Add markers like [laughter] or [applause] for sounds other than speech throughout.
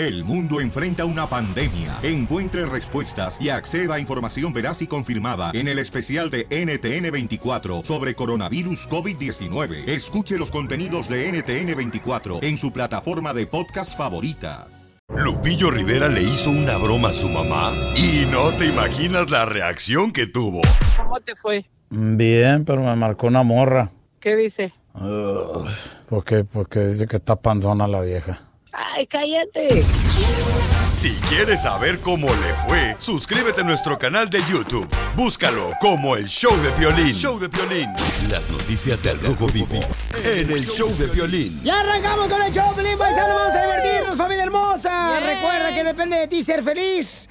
El mundo enfrenta una pandemia. Encuentre respuestas y acceda a información veraz y confirmada en el especial de NTN24 sobre coronavirus COVID-19. Escuche los contenidos de NTN24 en su plataforma de podcast favorita. Lupillo Rivera le hizo una broma a su mamá y no te imaginas la reacción que tuvo. ¿Cómo te fue? Bien, pero me marcó una morra. ¿Qué dice? Ugh, ¿Por qué? Porque dice que está panzona la vieja. Ay, cállate. Si quieres saber cómo le fue, suscríbete a nuestro canal de YouTube. Búscalo como el Show de Piolín. Show de Piolín. Las noticias del Rojo Vivo en el Show de Piolín. Ya arrancamos con el show, Pelín Paisano. Vamos a divertirnos, familia hermosa. Recuerda que depende de ti ser feliz.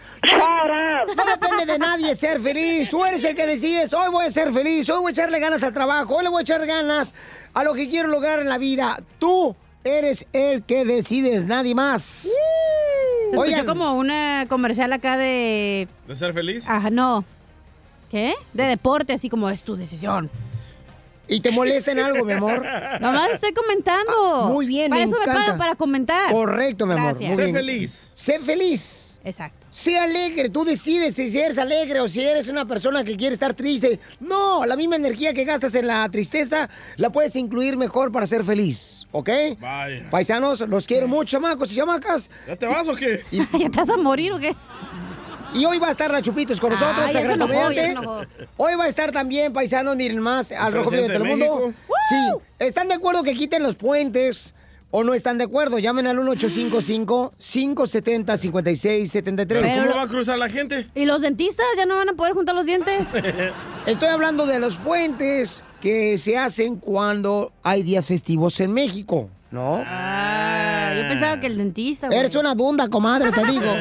No depende de nadie ser feliz. Tú eres el que decides. Hoy voy a ser feliz. Hoy voy a echarle ganas al trabajo. Hoy le voy a echar ganas a lo que quiero lograr en la vida. Tú eres el que decides, nadie más. Se escuchó Oigan. como una comercial acá de... ¿De ser feliz? Ajá, no. ¿Qué? De deporte, así como es tu decisión. ¿Y te molesta en algo, mi amor? [laughs] Nomás estoy comentando. Ah, muy bien, Para me eso me pagan, para comentar. Correcto, mi amor. Gracias. Muy Sé bien. feliz. Sé feliz. Exacto. Sé alegre, tú decides si eres alegre o si eres una persona que quiere estar triste. No, la misma energía que gastas en la tristeza la puedes incluir mejor para ser feliz, ¿ok? Vaya. Paisanos, los quiero mucho, chamacos y chamacas. ¿Ya te vas o qué? [laughs] ¿Ya te vas a morir o qué? Y hoy va a estar la Chupitos con nosotros, Ah, se gran enojó. Hoy va a estar también, paisanos, miren más, al Rojo Vivo de Telemundo. Sí, ¿están de acuerdo que quiten los puentes o no están de acuerdo? Llamen al 1855-570-5673. ¿Cómo va a cruzar la gente? ¿Y los dentistas ya no van a poder juntar los dientes? [laughs] Estoy hablando de los puentes que se hacen cuando hay días festivos en México, ¿no? Ah, yo pensaba que el dentista, güey. Eres una dunda, comadre, te digo. [laughs]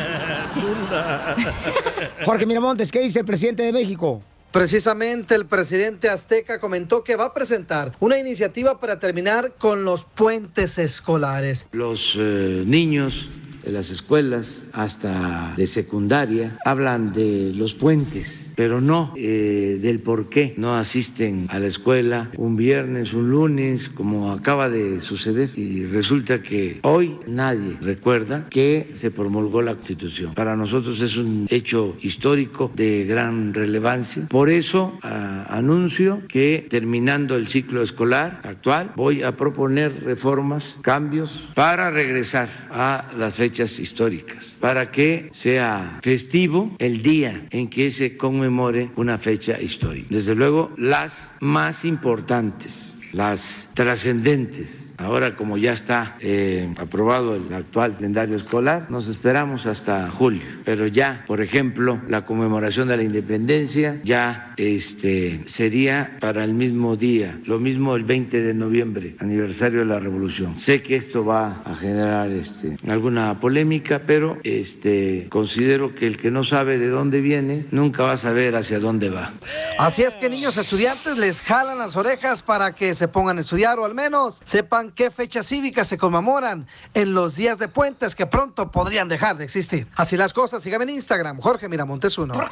Jorge Miramontes, ¿qué dice el presidente de México? Precisamente el presidente azteca comentó que va a presentar una iniciativa para terminar con los puentes escolares. Los eh, niños de las escuelas hasta de secundaria hablan de los puentes, pero no eh, del por qué no asisten a la escuela un viernes, un lunes, como acaba de suceder. Y resulta que hoy nadie recuerda que se promulgó la Constitución. Para nosotros es un hecho histórico de gran relevancia. Por eso anuncio que terminando el ciclo escolar actual voy a proponer reformas, cambios para regresar a las fechas históricas, para que sea festivo el día en que se conmemore una fecha histórica. Desde luego, las más importantes las trascendentes. Ahora, como ya está eh, aprobado el actual calendario escolar, nos esperamos hasta julio. Pero ya, por ejemplo, la conmemoración de la independencia ya este, sería para el mismo día. Lo mismo el 20 de noviembre, aniversario de la revolución. Sé que esto va a generar este, alguna polémica, pero este, considero que el que no sabe de dónde viene nunca va a saber hacia dónde va. Así es que niños estudiantes les jalan las orejas para que se pongan a estudiar o al menos sepan qué fechas cívicas se conmemoran en los días de puentes que pronto podrían dejar de existir. Así las cosas, síganme en Instagram, Jorge Miramontes uno. [laughs]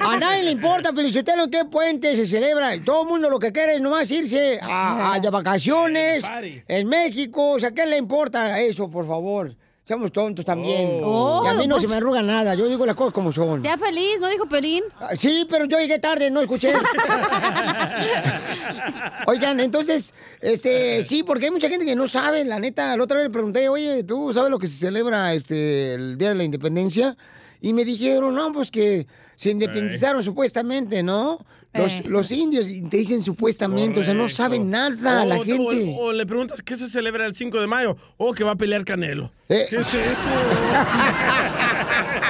A nadie le importa, Felicitelo, qué puente se celebra. Todo el mundo lo que quiere es nomás irse a, a de vacaciones en México. O sea, ¿qué le importa eso, por favor? Seamos tontos también. Oh. y a mí no Oh, se me arruga nada. Yo digo las cosas como son. Sea feliz, ¿no dijo Pelín? Ah, Sí, pero yo llegué tarde, no escuché. [laughs] Oigan, entonces, este, sí, porque hay mucha gente que no sabe, la neta. La otra vez le pregunté, oye, ¿tú sabes lo que se celebra este el Día de la Independencia? Y me dijeron, no, pues que se independizaron supuestamente, ¿no? Los, Eh. los indios, te dicen supuestamente, o sea, no saben nada O- la o- gente. O, o le preguntas qué se celebra el 5 de mayo. O que va a pelear Canelo. Eh. ¿Qué es eso? [laughs]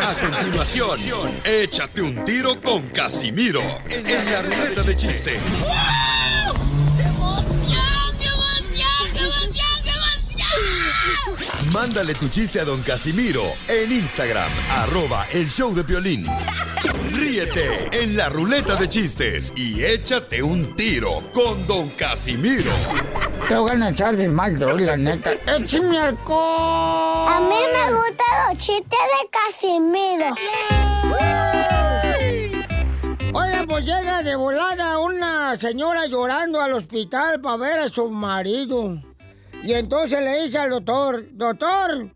A continuación, échate un tiro con Casimiro en la ruleta de chiste. Mándale tu chiste a don Casimiro en Instagram, arroba el show de violín. Ríete en la ruleta de chistes y échate un tiro con don Casimiro. Te voy a echar de mal, droga, la neta. ¡Échame alcohol! A mí me gustan los chistes de Casimiro. Oigan, pues llega de volada una señora llorando al hospital para ver a su marido. Y entonces le dice al doctor, doctor,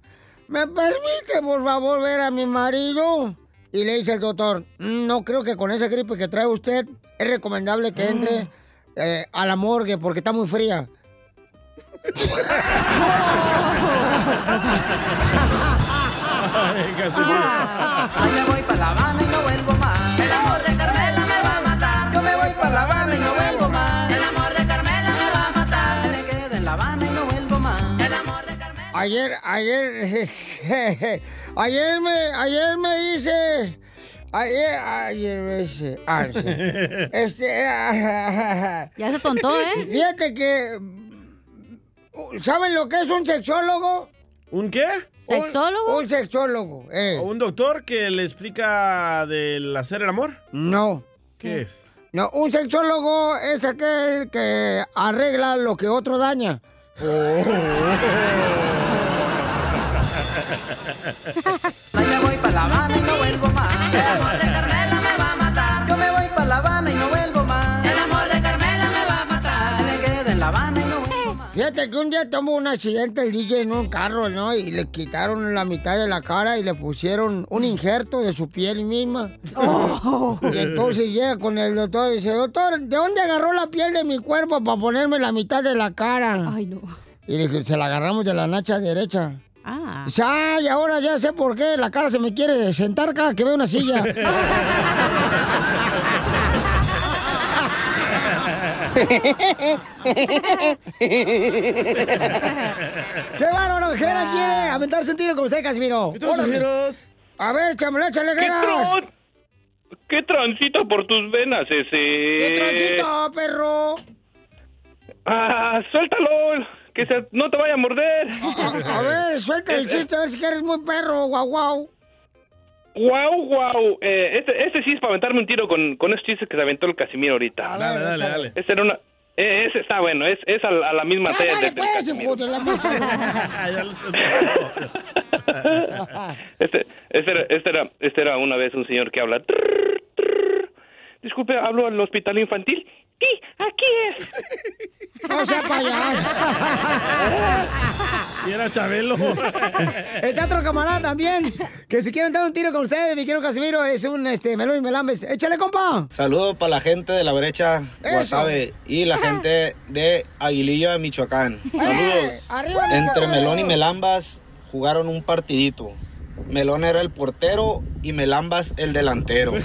¿me permite por favor ver a mi marido? Y le dice el doctor, "Mm, no creo que con esa gripe que trae usted es recomendable que entre eh, a la morgue porque está muy fría. [laughs] Ay, me voy para La Habana y no vuelvo Ayer, ayer, [laughs] ayer me, ayer me dice, ayer, ayer me dice, ah, sí. este, [laughs] Ya se tontó, ¿eh? Fíjate que, ¿saben lo que es un sexólogo? ¿Un qué? ¿Sexólogo? Un, sexólogo, eh. ¿Un doctor que le explica del hacer el amor? No. ¿Qué es? No, un sexólogo es aquel que arregla lo que otro daña. Ay, [laughs] me voy para La Habana y no vuelvo más. El amor de Carmela me va a matar. Yo me voy para La Habana y no vuelvo más. El amor de Carmela me va a matar. Me quedo en La Habana y no vuelvo más. Fíjate que un día tomó un accidente el DJ en un carro, ¿no? Y le quitaron la mitad de la cara y le pusieron un injerto de su piel misma. Y entonces llega con el doctor y dice, doctor, ¿de dónde agarró la piel de mi cuerpo para ponerme la mitad de la cara? Ay, no. Y le dije, se la agarramos de la nacha derecha. Ah. Dice, ay, ahora ya sé por qué la cara se me quiere sentar cada que veo una silla. ¡Qué bárbaro! Jera quiere aventarse un tiro con usted, Casimiro. ¿Qué tal, Casimiro? A ver, chamula, échale ¿Qué, ganas. tron- ¿Qué transita por tus venas ese? ¿Qué transito, perro? Ah, suéltalo, que se- no te vaya a morder. A ver, suelta el chiste, a ver si quieres muy perro, guau, guau. Guau, guau. Eh, este, este sí es para aventarme un tiro con, con esos chistes que se aventó el Casimiro ahorita. Dale, dale, dale. Ese era una... eh, ese está bueno, es, es a, la- a la misma Ya, talla dale, del- del pues, Casimiro. de la [laughs] [laughs] Este, este, era, este, era, este era una vez un señor que habla. Disculpe, hablo al hospital infantil. Sí, aquí es. [laughs] No sea payaso. Y era Chabelo. [laughs] Está otro camarada también, que si quieren dar un tiro con ustedes, mi quiero Casimiro, es un este melón y melambes. Échale, compa. Saludos para la gente de la brecha Eso. Guasave y la gente de Aguililla de Michoacán. Saludos. Eh, arriba, Entre. Melón y Melambas jugaron un partidito. Melón era el portero y Melambas el delantero. [laughs]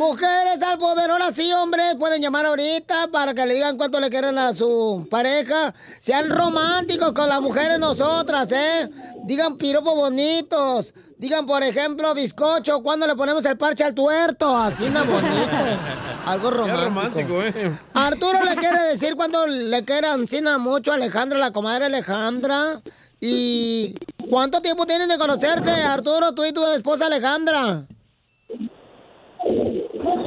mujeres al poder. Ahora sí, hombres, pueden llamar ahorita para que le digan cuánto le quieren a su pareja. Sean románticos con las mujeres nosotras, ¿eh? Digan piropos bonitos. Digan, por ejemplo, bizcocho, cuando le ponemos el parche al tuerto? Así no bonito. [laughs] Algo romántico. romántico, ¿eh? Arturo le quiere [laughs] decir cuando le quiere encina mucho a Alejandra, la comadre Alejandra. ¿Y cuánto tiempo tienen de conocerse, Arturo, tú y tu esposa Alejandra?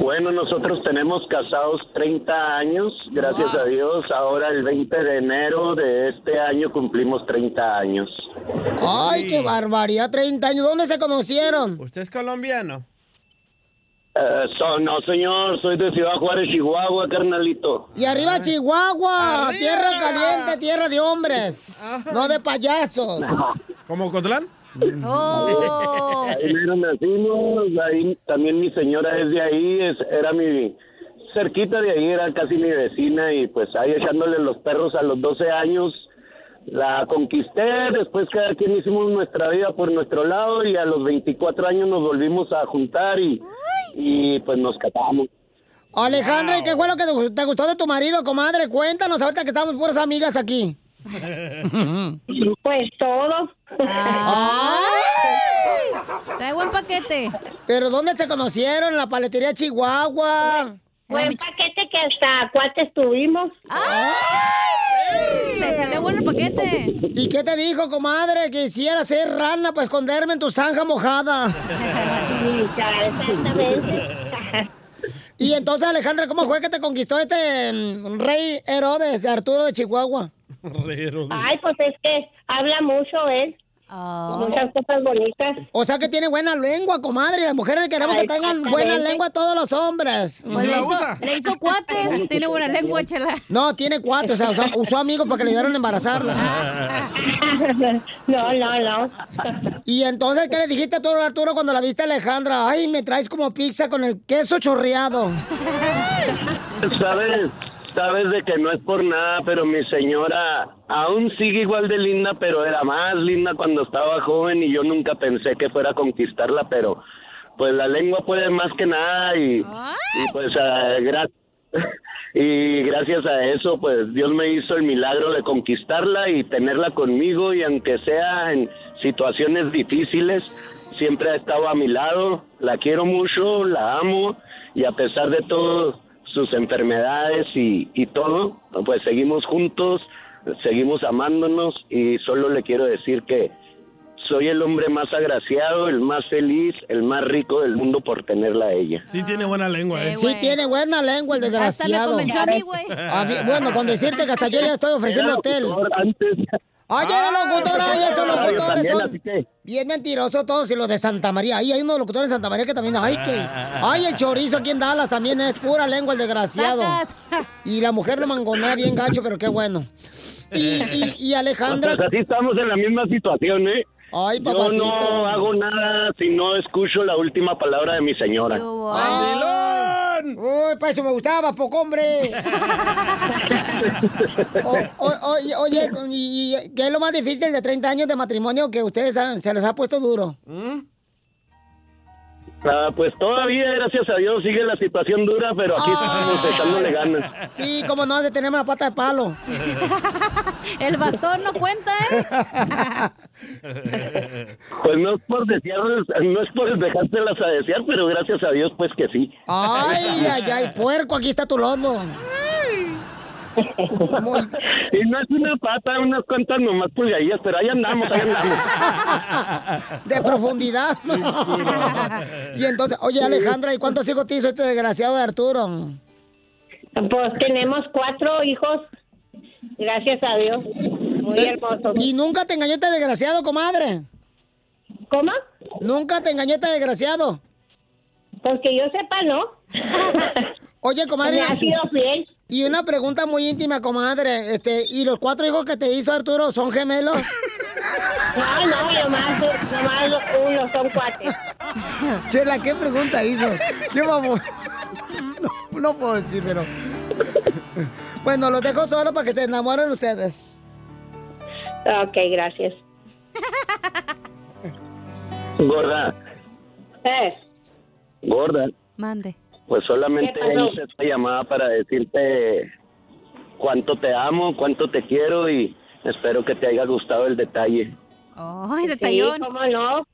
Bueno, nosotros tenemos casados 30 años, gracias a Dios. Ahora el 20 de enero de este año cumplimos 30 años. Ay, qué barbaridad, 30 años. ¿Dónde se conocieron? ¿Usted es colombiano? Eh, so- no, señor, soy de Ciudad Juárez, Chihuahua, carnalito. Y arriba Chihuahua, tierra caliente, tierra de hombres, no de payasos. ¿Como Cotlán? [laughs] Oh. Ahí mero nacimos, ahí también mi señora es de ahí, es, era mi cerquita de ahí, era casi mi vecina y pues ahí echándole los perros a los 12 años la conquisté, después cada quien hicimos nuestra vida por nuestro lado y a los 24 años nos volvimos a juntar y, y pues nos casamos. Alejandra, ¿y qué fue lo que te- te gustó de tu marido, comadre? Cuéntanos ahorita que estamos puras amigas aquí. Pues todo. Trae buen paquete. ¿Pero dónde se conocieron? ¿En la paletería Chihuahua? Buen paquete que hasta cuates tuvimos. Le salió bueno el paquete. ¿Y qué te dijo, comadre? Que hiciera ser rana para esconderme en tu zanja mojada. Exactamente. [laughs] Y entonces, Alejandra, ¿cómo fue que te conquistó este mm, rey Herodes de Arturo de Chihuahua? [laughs] Ay, pues es que habla mucho él. Muchas cosas bonitas. O sea que tiene buena lengua, comadre. Las mujeres queremos Ay, que tengan buena lengua todos los hombres. Pues le, hizo, le hizo cuates. Tiene buena lengua, chela. No, tiene cuatro, o sea, usó, usó amigos para que le dieran a embarazarla. [laughs] No, no, no. Y entonces, ¿qué le dijiste tú, Arturo, cuando la viste a Alejandra? Ay, me traes como pizza con el queso chorreado. Sabes, sabes de que no es por nada, pero mi señora aún sigue igual de linda, pero era más linda cuando estaba joven y yo nunca pensé que fuera a conquistarla, pero pues la lengua puede más que nada y, y pues gra- [laughs] y gracias a eso pues Dios me hizo el milagro de conquistarla y tenerla conmigo y aunque sea en situaciones difíciles siempre ha estado a mi lado, la quiero mucho, la amo y a pesar de todo sus enfermedades y, y todo, pues seguimos juntos, seguimos amándonos y solo le quiero decir que soy el hombre más agraciado, el más feliz, el más rico del mundo por tenerla a ella. Sí tiene buena lengua, ¿eh? Sí, tiene buena lengua el desgraciado. convenció a mí, güey. Bueno, con decirte que hasta yo ya estoy ofreciendo Era hotel. antes. Ay, era locutor, ay, esos locutores también, son bien mentirosos todos y los de Santa María. Ahí hay unos locutores de Santa María que también, ay, que... Ay, el chorizo aquí en Dallas también es pura lengua el desgraciado. [laughs] Y la mujer lo mangonea bien gacho, pero qué bueno. Y, y, y [laughs] Alejandra... Pues así estamos en la misma situación, ¿eh? Ay, Yo papacito. no hago nada si no escucho la última palabra de mi señora. ¡Ay! Uy, para eso me gustaba, poco hombre. [laughs] O- o- oye, oye, y, y- ¿qué es lo más difícil de 30 años de matrimonio que ustedes han- se les ha puesto duro? Ah, pues todavía, gracias a Dios, sigue la situación dura, pero aquí estamos echándole ganas. Sí, como no, de tener una pata de palo. [laughs] El bastón no cuenta, ¿eh? [laughs] Pues no es por desearles, no es por dejárselas a desear, pero gracias a Dios, pues que sí. Ay, ay, ay, puerco, aquí está tu lodo. Y no es una pata, unas cuantas nomás pulgadillas, pero ahí andamos, ahí andamos. [laughs] De profundidad. y entonces, oye, Alejandra, ¿y cuántos hijos te hizo este desgraciado de Arturo? Pues tenemos cuatro hijos, gracias a Dios. Muy hermosos. ¿Y nunca te engañó este desgraciado, comadre? ¿Cómo? ¿Nunca te engañó este desgraciado? Pues que yo sepa, ¿no? Oye, comadre. [laughs] Me ha sido fiel. Y una pregunta muy íntima, comadre. Este, ¿y los cuatro hijos que te hizo Arturo son gemelos? No, no, nomás, nomás uno, son cuates. Chela, ¿qué pregunta hizo? ¿Qué vamos? No, no puedo decir, pero. Bueno, los dejo solo para que se enamoren ustedes. Ok, gracias. Gorda, Eh, gorda, Mande. Pues solamente hice esta llamada para decirte cuánto te amo, cuánto te quiero y espero que te haya gustado el detalle. Ay, sí, detallón. cómo no.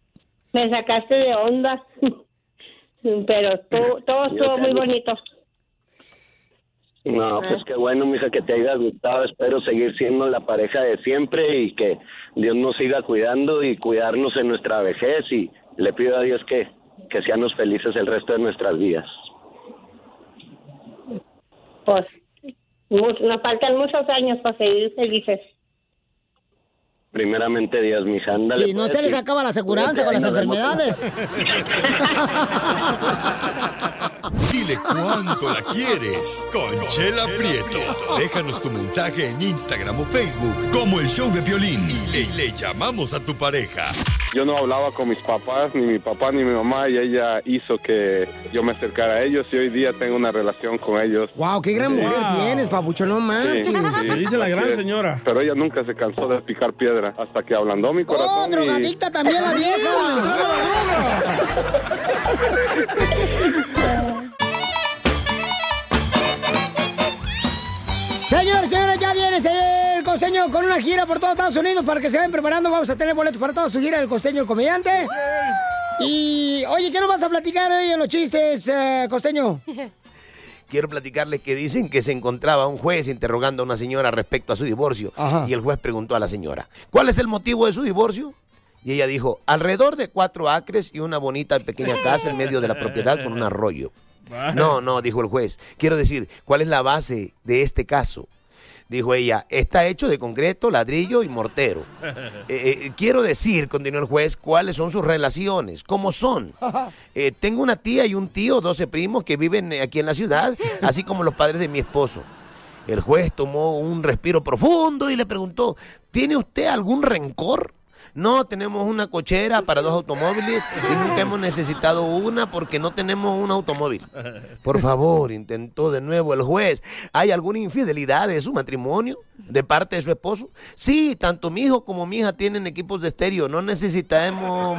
Me sacaste de onda. [laughs] Pero tú- todo estuvo muy bonito. No, pues qué bueno, mija, que te haya gustado. Espero seguir siendo la pareja de siempre y que Dios nos siga cuidando y cuidarnos en nuestra vejez. Y le pido a Dios que, que seamos felices el resto de nuestras vidas. Pues nos faltan muchos años para seguir felices. Primeramente, Dios, mija, ándale. Si no pues, se les acaba la aseguranza con las enfermedades. [laughs] Dile cuánto la quieres. Conchela Prieto. Déjanos tu mensaje en Instagram o Facebook como el show de violín. Y le, le llamamos a tu pareja. Yo no hablaba con mis papás, ni mi papá ni mi mamá, y ella hizo que yo me acercara a ellos y hoy día tengo una relación con ellos. Wow, qué gran mujer tienes, papucho, no marches. señora. Pero ella nunca se cansó de picar piedra hasta que ablandó mi ¡Oh, corazón. y- drogadicta también la vieja! [laughs] Señores, señores, ya viene el costeño con una gira por todo Estados Unidos para que se vayan preparando. Vamos a tener boletos para toda su gira del costeño, el comediante. Y, oye, ¿qué nos vas a platicar hoy en los chistes, eh, costeño? [laughs] quiero platicarles que dicen que se encontraba un juez interrogando a una señora respecto a su divorcio. Ajá. Y el juez preguntó a la señora, ¿cuál es el motivo de su divorcio? Y ella dijo, alrededor de cuatro acres y una bonita pequeña casa en medio de la propiedad con un arroyo. [laughs] No, no, dijo el juez. Quiero decir, ¿cuál es la base de este caso? Dijo ella, está hecho de concreto, ladrillo y mortero. [laughs] Eh, eh, quiero decir, continuó el juez, cuáles son sus relaciones, cómo son. [laughs] Eh, tengo una tía y un tío, 12 primos que viven aquí en la ciudad, [laughs] así como los padres de mi esposo. El juez tomó un respiro profundo y le preguntó, ¿tiene usted algún rencor? No, tenemos una cochera para dos automóviles y nunca hemos necesitado una porque no tenemos un automóvil. Por favor, intentó de nuevo el juez. ¿Hay alguna infidelidad de su matrimonio? ¿De parte de su esposo? Sí, tanto mi hijo como mi hija tienen equipos de estéreo. No necesitamos.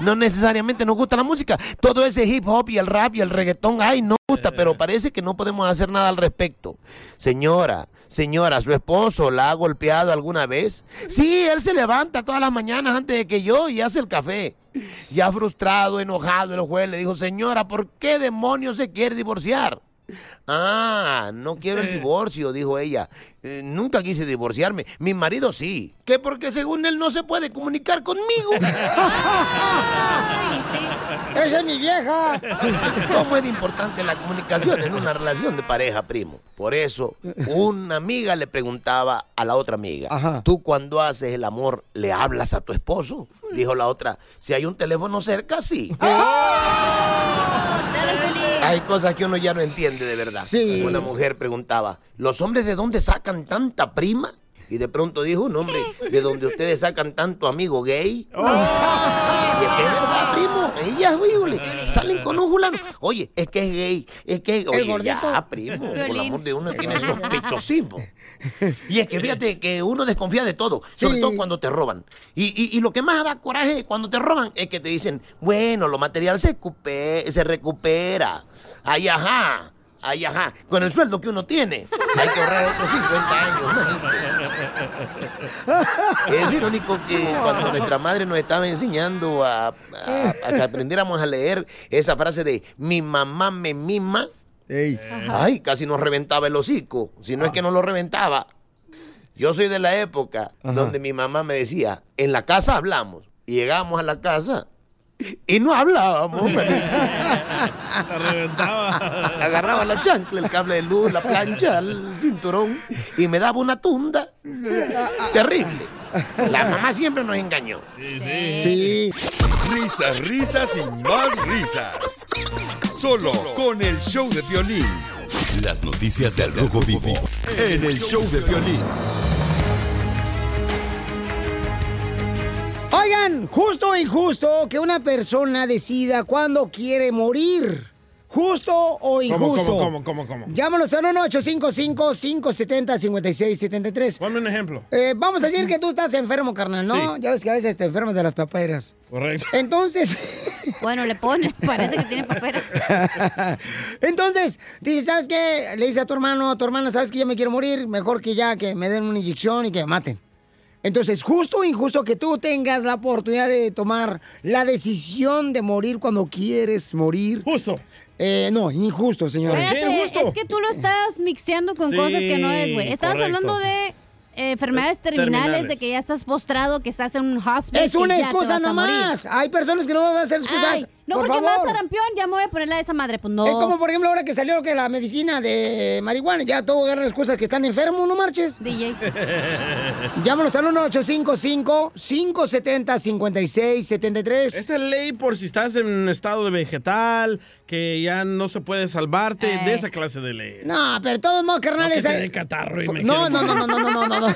No necesariamente nos gusta la música. Todo ese hip hop y el rap y el reggaetón, ay, no gusta, pero parece que no podemos hacer nada al respecto. Señora, señora, ¿su esposo la ha golpeado alguna vez? Sí, él se levanta todas las mañanas antes de que yo y hace el café. Ya frustrado, enojado, el juez le dijo, señora, ¿por qué demonios se quiere divorciar? Ah, no quiero el divorcio, dijo ella. "Eh, nunca quise divorciarme. Mi marido sí. ¿Qué? Porque según él no se puede comunicar conmigo. [laughs] ¡Esa es mi vieja! ¿Cómo es importante la comunicación en una relación de pareja, primo? Por eso, una amiga le preguntaba a la otra amiga, ¿tú cuando haces el amor le hablas a tu esposo? Dijo la otra, si hay un teléfono cerca, sí. Hay cosas que uno ya no entiende de verdad. Sí. Una mujer preguntaba, ¿los hombres de dónde sacan tanta prima? Y de pronto dijo un hombre, ¿de dónde ustedes sacan tanto amigo gay? Y es que es verdad, primo. Ellas, híjole, salen con un fulano. Oye, es que es gay. Es que, oye, gordito. ya, primo. Por el amor de uno tiene [laughs] sospechosismo. Y es que fíjate que uno desconfía de todo, sobre todo cuando te roban. Y, y- y lo que más da coraje cuando te roban es que te dicen, bueno, lo material se, recupe- se recupera. Ay, ajá. Ay, ajá. Con el sueldo que uno tiene, hay que ahorrar otros 50 años, manito. Es irónico que cuando nuestra madre nos estaba enseñando a, a- a que aprendiéramos a leer esa frase de mi mamá me mima, ay, casi nos reventaba el hocico. Si no es que no lo reventaba. Yo soy de la época donde mi mamá me decía, en la casa hablamos. Y llegábamos a la casa y no hablábamos. [laughs] manito. Agarraba la chancla, el cable de luz, la plancha, el cinturón y me daba una tunda terrible. La mamá siempre nos engañó. Sí. Risas, risas y más risas. Solo con el show de violín. Las noticias del Rojo Vivo en el show de violín. Oigan, justo o injusto que una persona decida cuándo quiere morir. ¿Justo o ¿Cómo, injusto? cómo, cómo, cómo, cómo? Llámanos al 1-855-570-5673. Ponme un ejemplo. Eh, vamos a decir que tú estás enfermo, carnal, ¿no? Sí. Ya ves que a veces te enfermas de las paperas. Correcto. Entonces. [laughs] Bueno, le pone, parece que tiene paperas. [laughs] Entonces, dices, ¿sabes qué? Le dice a tu hermano, a tu hermana, ¿sabes que ya me quiero morir? Mejor que ya que me den una inyección y que me maten. Entonces, justo o injusto que tú tengas la oportunidad de tomar la decisión de morir cuando quieres morir. Justo. Eh, no, injusto, señores. Espérate, es que tú lo estás mixeando con Sí, cosas que no es, güey. Estabas correcto. hablando de eh, enfermedades terminales, Terminales. de que ya estás postrado, que estás en un hospital. Es una excusa nomás. Hay personas que no van a hacer excusas. Ay, no, Por porque más favor. sarampión, ya me voy a ponerle a esa madre. Pues no. Es como, por ejemplo, ahora que salió que la medicina de marihuana, ya todo agarran excusas que están enfermos, ¿no marches? DJ. [laughs] Llámanos al 1-855-570-5673. Esta es ley por si estás en estado de vegetal, que ya no se puede salvarte, de esa clase de ley. No, pero de todos modos, carnales. No, que te catarro y me no, no, no, no, no, no, no, no.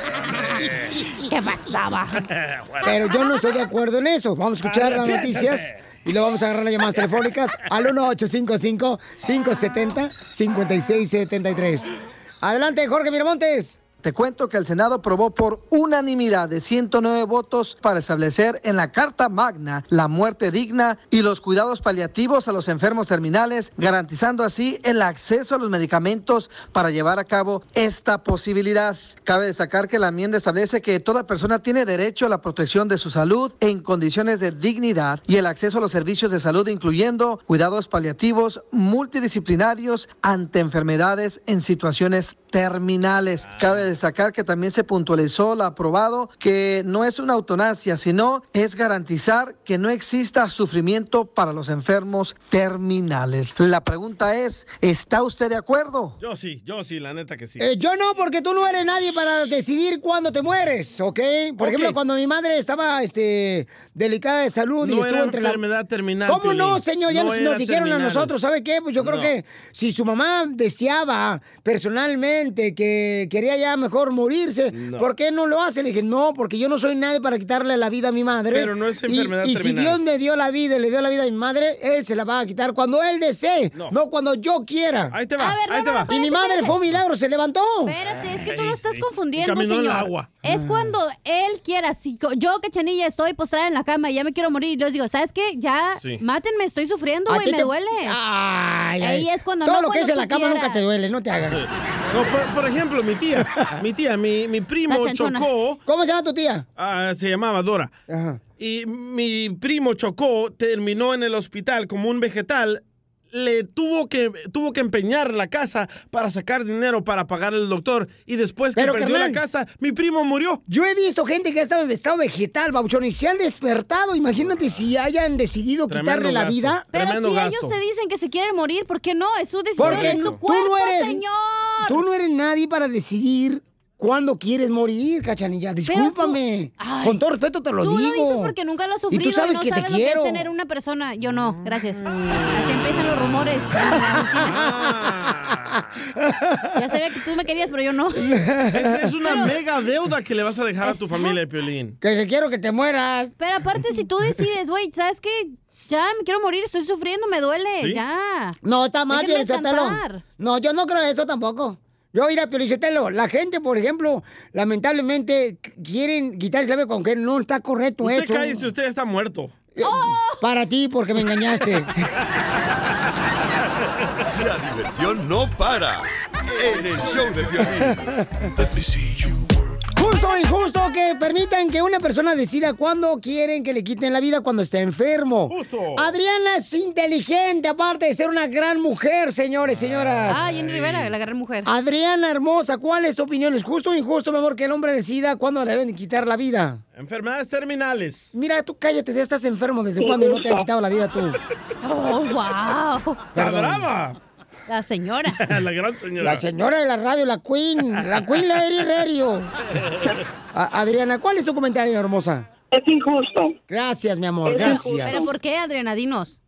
¿Qué pasaba? [laughs] Pero yo no estoy de acuerdo en eso. Vamos a escuchar las noticias y luego vamos a agarrar las llamadas telefónicas al 1855-570-5673. Adelante, Jorge Miramontes. Te cuento que el Senado aprobó por unanimidad de 109 votos para establecer en la Carta Magna la muerte digna y los cuidados paliativos a los enfermos terminales, garantizando así el acceso a los medicamentos para llevar a cabo esta posibilidad. Cabe destacar que la enmienda establece que toda persona tiene derecho a la protección de su salud en condiciones de dignidad y el acceso a los servicios de salud, incluyendo cuidados paliativos multidisciplinarios ante enfermedades en situaciones terminales. Cabe destacar que también se puntualizó lo aprobado que no es una eutanasia, sino es garantizar que no exista sufrimiento para los enfermos terminales. La pregunta es, ¿está usted de acuerdo? Yo sí, yo sí, la neta que sí. Eh, yo no, porque tú no eres nadie para decidir cuándo te mueres, ¿ok? Por ejemplo, cuando mi madre estaba este, delicada de salud y estuvo era entre la... enfermedad terminal. ¿Cómo no, señor? Ya No nos, nos dijeron terminal. a nosotros, ¿sabe qué? Pues yo creo No. que si su mamá deseaba personalmente que quería ya mejor morirse, No. ¿por qué no lo hace? Le dije, no, porque yo no soy nadie para quitarle la vida a mi madre. Pero no es Y- enfermedad y, si terminal. Dios me dio la vida y le dio la vida a mi madre, él se la va a quitar cuando él desee, no, cuando yo quiera. Ahí te va, A ver, no, ahí te no, va. no, Y mi madre fue un milagro, se levantó. Espérate, es que tú lo estás confundiendo, Y caminó en el señor. agua. Es cuando él quiera. Si yo, Cachanilla, estoy postrada en la cama y ya me quiero morir, y les digo, ¿sabes qué? Ya, Sí. mátenme, estoy sufriendo, güey, me te- duele. Ay, ay. Ahí es cuando Todo no lo que es en la cama nunca te duele, no te hagas. No, por, por ejemplo, mi tía, mi tía, mi, mi primo chocó, ¿Cómo se llama tu tía? ah, se llamaba Dora, Ajá. y mi primo chocó, terminó en el hospital como un vegetal, le tuvo que, tuvo que empeñar la casa para sacar dinero para pagar al doctor, y después que Pero, perdió carnal. la casa, mi primo murió. Yo he visto gente que ha estado en estado vegetal, Bauchón, y se han despertado. Imagínate si hayan decidido Tremendo quitarle la gasto. vida. Pero Tremendo si gasto. ellos te dicen que se quieren morir, ¿por qué no? Es su decisión, Porque es su tú cuerpo, no eres, señor. tú no eres nadie para decidir cuándo quieres morir, cachanilla. Discúlpame. Ay. Con todo respeto te lo Tú digo. lo dices porque nunca lo has Y sufrido tú sabes no que te sabes lo que quiero. es tener una persona. Yo no, gracias. Así empiezan los rumores. [laughs] ya sabía que tú me querías, pero yo no. Es, es una mega deuda que le vas a dejar a tu familia, Piolín. Que se quiero que te mueras. Pero aparte, si tú decides, güey, ¿sabes qué? Ya me quiero morir, estoy sufriendo, me duele, ¿Sí? ya. No, está mal, descansar. No, yo no creo eso tampoco. Yo ir a Piolichotelo. La gente, por ejemplo, lamentablemente quieren quitarse la vida con que no está correcto Usted cae si usted está muerto. Eh, Para ti, porque me engañaste. La diversión no para. En el show de violín. Justo o injusto que permitan que una persona decida cuándo quieren que le quiten la vida cuando está enfermo. Justo. Adriana es inteligente, aparte de ser una gran mujer, señores, señoras. Ah, Jenny Rivera, la gran mujer. Adriana hermosa, ¿cuál es tu opinión? ¿Es justo o injusto, mi amor, que el hombre decida cuándo le deben quitar la vida? Enfermedades terminales. Mira, tú cállate, ya estás enfermo desde cuándo y no te han quitado la vida tú. [laughs] Oh, wow. ¡Está brava! La señora. [laughs] la gran señora. La señora de la radio, la Queen, la Queen Lady Radio. Adriana, ¿cuál es tu comentario, hermosa? Es injusto. Gracias, mi amor, Es gracias. ¿Pero por qué, Adriana? Dinos.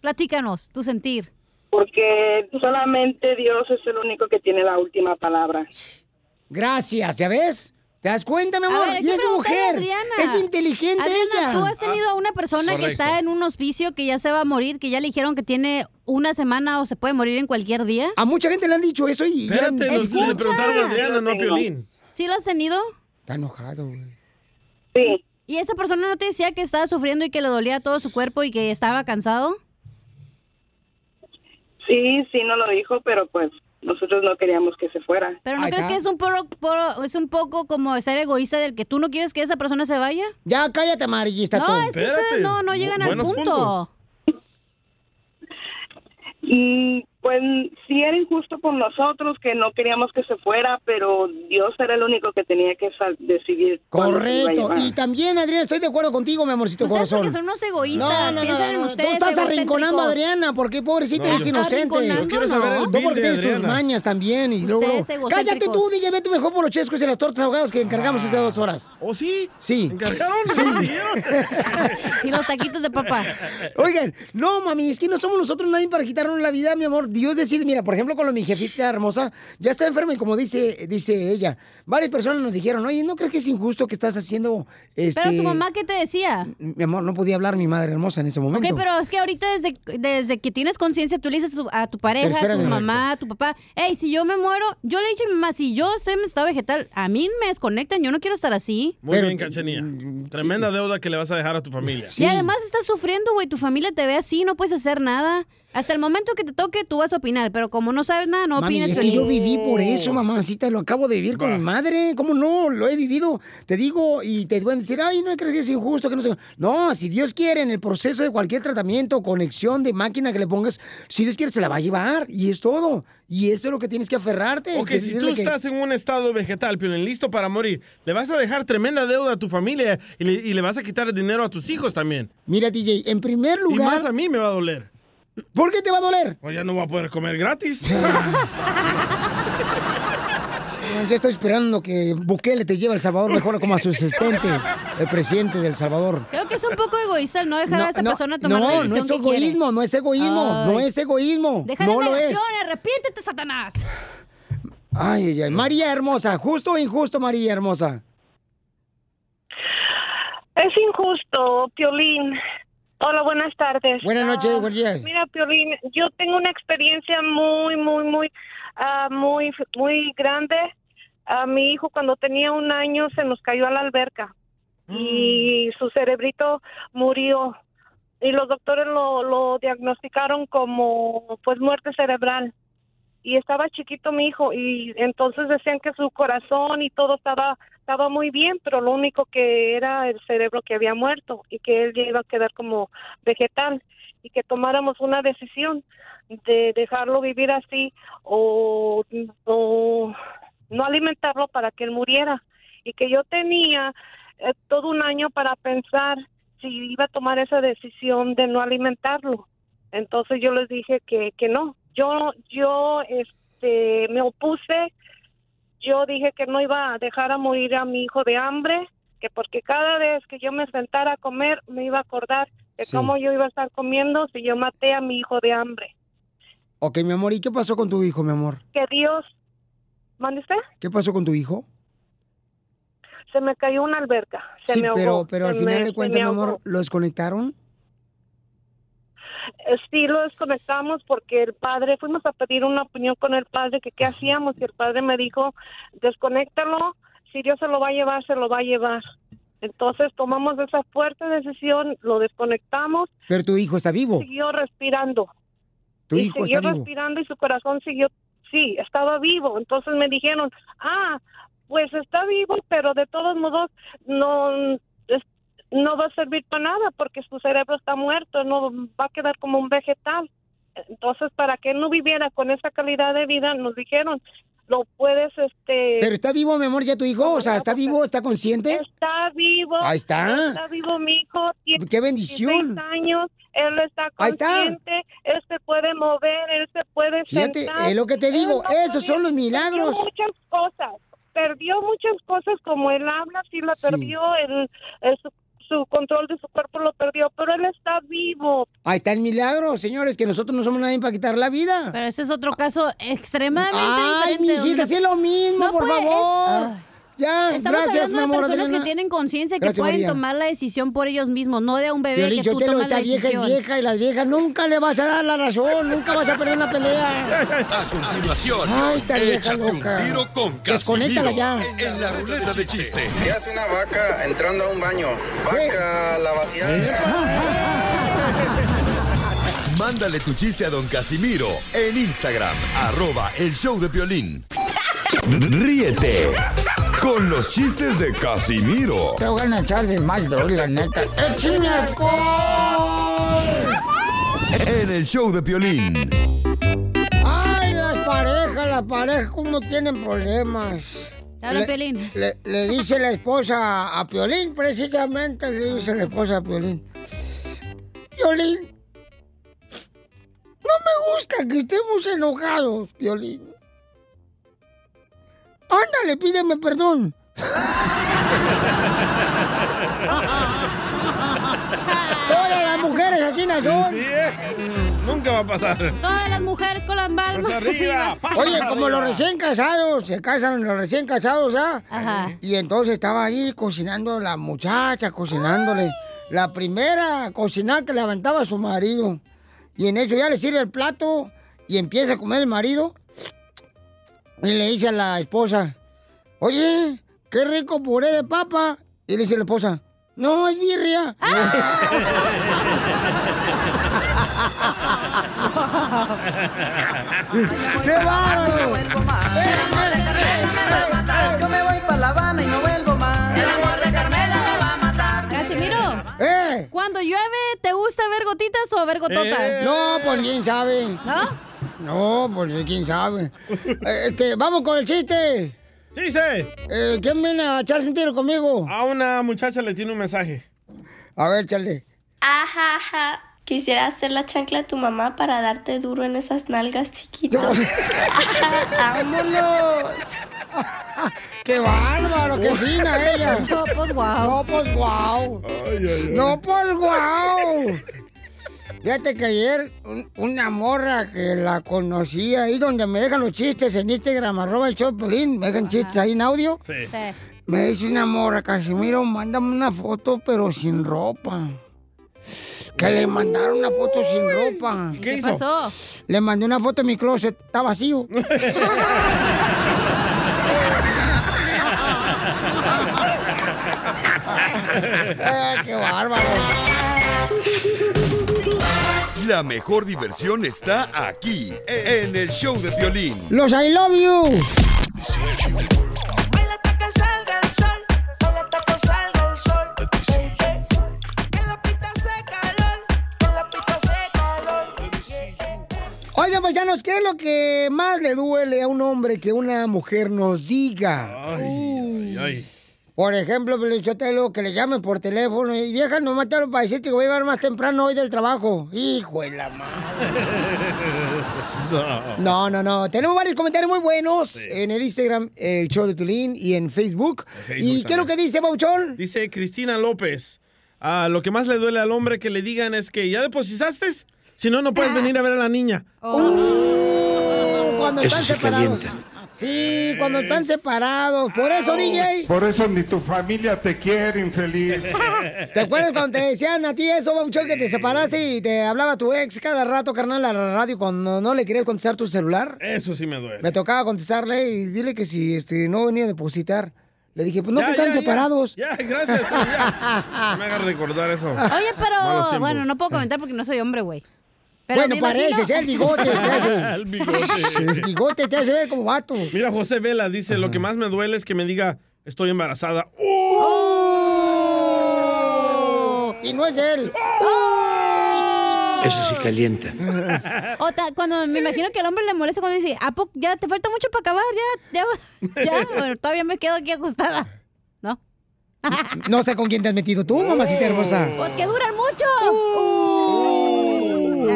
Platícanos, tu sentir. Porque solamente Dios es el único que tiene la última palabra. Gracias, ¿ya ves? ¿Te das cuenta, mi amor? A ver, y es mujer. Adriana. Es inteligente Adriana, ella. tú has tenido a una persona que está en un hospicio que ya se va a morir, que ya le dijeron que tiene una semana o se puede morir en cualquier día. A mucha gente le han dicho eso y... Espérate, Escucha. le preguntaron a Adriana, no a. Piolín. ¿Sí lo has tenido? Está enojado, güey. Sí, ¿Y esa persona no te decía que estaba sufriendo y que le dolía todo su cuerpo y que estaba cansado? sí, sí no lo dijo, pero pues nosotros no queríamos que se fuera. ¿Pero no crees que es un, poco, por- es un poco como ser egoísta del que tú no quieres que esa persona se vaya? Ya, cállate, amarillista No, tú. es que Espérate. ustedes no, no llegan al punto. Y pues sí era injusto con nosotros que no queríamos que se fuera, pero Dios era el único que tenía que sal- decidir. Correcto. Y también, Adriana, estoy de acuerdo contigo, mi amorcito Ustedes corazón. porque son unos egoístas, piensan en ustedes. Tú estás arrinconando a. Adriana, porque pobrecita No, es inocente. Arrinconando, Yo quiero saber el no. Tú porque tienes tus mañas también. Y luego, Ustedes luego- egocéntricos. Cállate tú, DJ, vete mejor por los chescos y las tortas ahogadas que encargamos hace dos horas. ¿Oh, sí? Sí. ¿Encargaron? Sí. [laughs] [laughs] Y los taquitos de papa. Oigan, no, mami, es que no somos nosotros nadie para quitarnos la vida, mi amor. Dios decide, mira, por ejemplo, con lo mi jefita hermosa, ya está enferma y como dice, dice ella, varias personas nos dijeron, oye, ¿no crees que es injusto que estás haciendo este... Pero tu mamá, ¿qué te decía? Mi amor, no podía hablar mi madre hermosa en ese momento. Ok, pero es que ahorita desde, desde que tienes conciencia, tú le dices a tu, a tu pareja, Pero a tu mamá, a tu papá, hey, si yo me muero, yo le he dicho a mi mamá, si yo estoy en estado vegetal, a mí me desconectan, yo no quiero estar así. Muy bien, Cachanía. Tremenda deuda que le vas a dejar a tu familia. Y además estás sufriendo, güey, tu familia te ve así, no puedes hacer nada. Hasta el momento que te toque, tú vas a opinar, pero como no sabes nada, no Mami, opinas. es que yo viví por eso, mamacita, lo acabo de vivir con mi madre. ¿Cómo no? Lo he vivido. Te digo, y te pueden decir, ay, no crees que es injusto, que no sé. No, si Dios quiere, en el proceso de cualquier tratamiento, conexión de máquina que le pongas, si Dios quiere, se la va a llevar. Y es todo. Y eso es lo que tienes que aferrarte. Ok, que si tú que- estás en un estado vegetal, Piolín, listo para morir, le vas a dejar tremenda deuda a tu familia y le, y le vas a quitar el dinero a tus hijos también. Mira, DJ, en primer Y lugar. más a mí me va a doler. ¿Por qué te va a doler? Pues ya no voy a poder comer gratis. [laughs] Yo estoy esperando que Bukele te lleve a El Salvador mejor como a su asistente, el presidente de El Salvador. Creo que es un poco egoísta el no dejar a esa persona tomar no, la decisión no es egoísmo, no es egoísmo, no es egoísmo, Deja no la lo es. negación, arrepiéntete, Satanás. Ay, ay, ay. María hermosa, justo o injusto, María hermosa. Es injusto, Piolín. Hola, buenas tardes. Buenas noches, Ah, buenos días. Mira, Piolín, yo tengo una experiencia muy, muy, muy, ah, muy, muy grande. A mi hijo cuando tenía un año se nos cayó a la alberca y su cerebrito murió y los doctores lo, lo diagnosticaron como pues muerte cerebral y estaba chiquito mi hijo y entonces decían que su corazón y todo estaba estaba muy bien pero lo único que era el cerebro que había muerto y que él ya iba a quedar como vegetal y que tomáramos una decisión de dejarlo vivir así o, no alimentarlo para que él muriera y que yo tenía eh, todo un año para pensar si iba a tomar esa decisión de no alimentarlo entonces yo les dije que, que no. Yo, yo, este, me opuse. Yo dije que no iba a dejar a morir a mi hijo de hambre, que porque cada vez que yo me sentara a comer me iba a acordar de Sí. cómo yo iba a estar comiendo si yo maté a mi hijo de hambre. Ok, mi amor, ¿y qué pasó con tu hijo, mi amor? Que Dios, ¿mande usted? ¿Qué pasó con tu hijo? Se me cayó una alberca. Se sí, me ahogó, pero, pero al final me- de cuentas, mi amor. ¿lo desconectaron? Sí, lo desconectamos porque el padre, fuimos a pedir una opinión con el padre que qué hacíamos y el padre me dijo, desconéctalo, si Dios se lo va a llevar, se lo va a llevar. Entonces tomamos esa fuerte decisión, lo desconectamos, Pero tu hijo está vivo. siguió respirando. Tu y hijo siguió está vivo. respirando y su corazón siguió, sí, estaba vivo. Entonces me dijeron, ah, pues está vivo, pero de todos modos no, no va a servir para nada porque su cerebro está muerto, no va a quedar como un vegetal. Entonces, para que él no viviera con esa calidad de vida, nos dijeron, lo puedes, este... Pero está vivo, mi amor, ya tu hijo, o sea, está vivo, está consciente. Está vivo. Ahí está. Está vivo mi hijo. Tiene Qué bendición. 16 años. Él está Ahí está. consciente. Él se puede mover. Él se puede Fíjate, sentar. es lo que te digo, no esos son los milagros. Perdió muchas cosas. Perdió muchas cosas como él habla, sí la Sí. perdió. El, el- su, su control de su cuerpo lo perdió, pero él está vivo. Ahí está el milagro, señores, que nosotros no somos nadie para quitar la vida. Pero ese es otro caso extremadamente Ay, diferente. mijita, donde- sí es lo mismo, No, por pues, es- favor. ah. Ya, Estamos gracias, hablando mi amor, de personas Adriana. que tienen conciencia que pueden María. tomar la decisión por ellos mismos, no de un bebé Violín, que tú tomas la vieja decisión. es vieja y las viejas nunca le vas a dar la razón, nunca vas a perder una pelea. A continuación, Ay, esta vieja échate un tiro con Desconéctala Casimiro ya. en la ruleta de chistes. ¿Qué hace una vaca entrando a un baño? Vaca, la vaciada. Mándale tu chiste a don Casimiro en Instagram, arroba el show de violín. Ríete con los chistes de Casimiro Te voy a echar de mal, la neta. ¡Échame alcohol! en el show de violín. Ay, las parejas, las parejas, cómo tienen problemas. Le- Piolín. Le, le dice la esposa a Piolín, precisamente le dice la esposa a Piolín. Piolín, no me gusta que estemos enojados, Piolín. Ándale, pídeme perdón. Todas las mujeres así no son. Sí, sí, eh. Nunca va a pasar. Todas las mujeres con las manos Pues arriba. Oye, como los recién casados, se casan los recién casados, ¿ah? Ajá. Y entonces estaba ahí cocinando la muchacha, cocinándole. La primera cocinada que le aventaba a su marido. Y en eso ya le sirve el plato y empieza a comer el marido. Y le dice a la esposa, oye, qué rico puré de papa. Y le dice la esposa, no, es birria. [laughs] [laughs] ¡Qué bárbaro! Yo me voy para La Habana y no vuelvo Cuando llueve, ¿te gusta ver gotitas o ver gototas? Eh, No, pues quién sabe. ¿No? No, pues quién sabe. Eh, Este, vamos con el chiste. ¡Chiste! Eh, ¿Quién viene a echarse un tiro conmigo? A una muchacha le tiene un mensaje. A ver, chale. Ajá, ajá. Quisiera hacer la chancla de tu mamá para darte duro en esas nalgas chiquitos. [laughs] [laughs] ¡Vámonos! ¡Qué bárbaro! ¡Qué fina ella! [laughs] No, pues guau. No, pues guau. No, pues guau. Fíjate que ayer un- una morra que la conocía ahí donde me dejan los chistes en Instagram, arroba el Piolín, me dejan chistes ahí en audio. Sí. Me dice una morra, Casimiro, mándame una foto pero sin ropa. Que le mandaron una foto sin ropa. ¿Qué ¿Qué hizo? pasó? Le mandé una foto en mi closet, está vacío. [laughs] Eh, ¡Qué bárbaro! La mejor diversión está aquí, en el show de violín. ¡Los I love you! Oigan, paisanos, ¿qué es lo que más le duele a un hombre que una mujer nos diga? Ay, ay. Por ejemplo, Pelichotelo, que le llamen por teléfono y vieja, no mataron para decirte que voy a llegar más temprano hoy del trabajo. Hijo de la madre. [laughs] No, no, no. Tenemos varios comentarios muy buenos en el Instagram, el show de Pilín, y en Facebook. Facebook ¿Y qué es lo que dice, Bauchón? Dice Cristina López. ah, lo que más le duele al hombre que le digan es que ya depositaste. Si no, no puedes venir a ver a la niña. Oh, cuando Eso están sí separados. calienta. Sí, cuando están separados. Por eso, DJ. Por eso ni tu familia te quiere, infeliz. [laughs] ¿Te acuerdas cuando te decían a ti eso, Bauchón, que te separaste y te hablaba tu ex cada rato, carnal, a la radio cuando no le querías contestar tu celular? Eso sí me duele. Me tocaba contestarle y dile que si este, no venía a depositar. Le dije, pues no, Ya, que están ya, separados. Ya, gracias. pero ya. No [laughs] me hagas recordar eso. Oye, pero bueno, no puedo comentar porque no soy hombre, güey. Pero bueno, me pareces, imagino- el bigote te hace. [laughs] El bigote. El bigote te hace ver como vato. Mira, José Vela dice, lo que más me duele es que me diga, estoy embarazada. ¡Oh! Y no es de él. Eso sí calienta. O ta- cuando me imagino que el hombre le molesta cuando dice, ¿a poco ya te falta mucho para acabar? Ya, ya, ya. [laughs] Bueno, todavía me quedo aquí acostada. ¿No? No sé con quién te has metido tú, mamacita hermosa. Pues que duran mucho.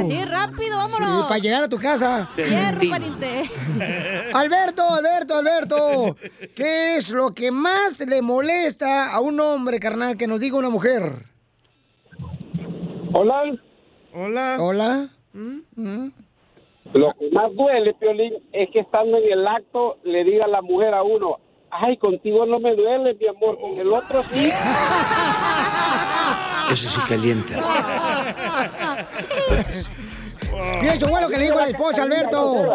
Así rápido, vámonos. Sí, para llegar a tu casa. Alberto, Alberto, Alberto. ¿Qué es lo que más le molesta a un hombre, carnal, que nos diga una mujer? Hola. Hola. Hola. Lo que más duele, Piolín, es que estando en el acto le diga a la mujer a uno, ay, contigo no me duele, mi amor, con el otro sí. [laughs] Eso sí calienta. Y eso fue lo que le dijo la esposa, Alberto.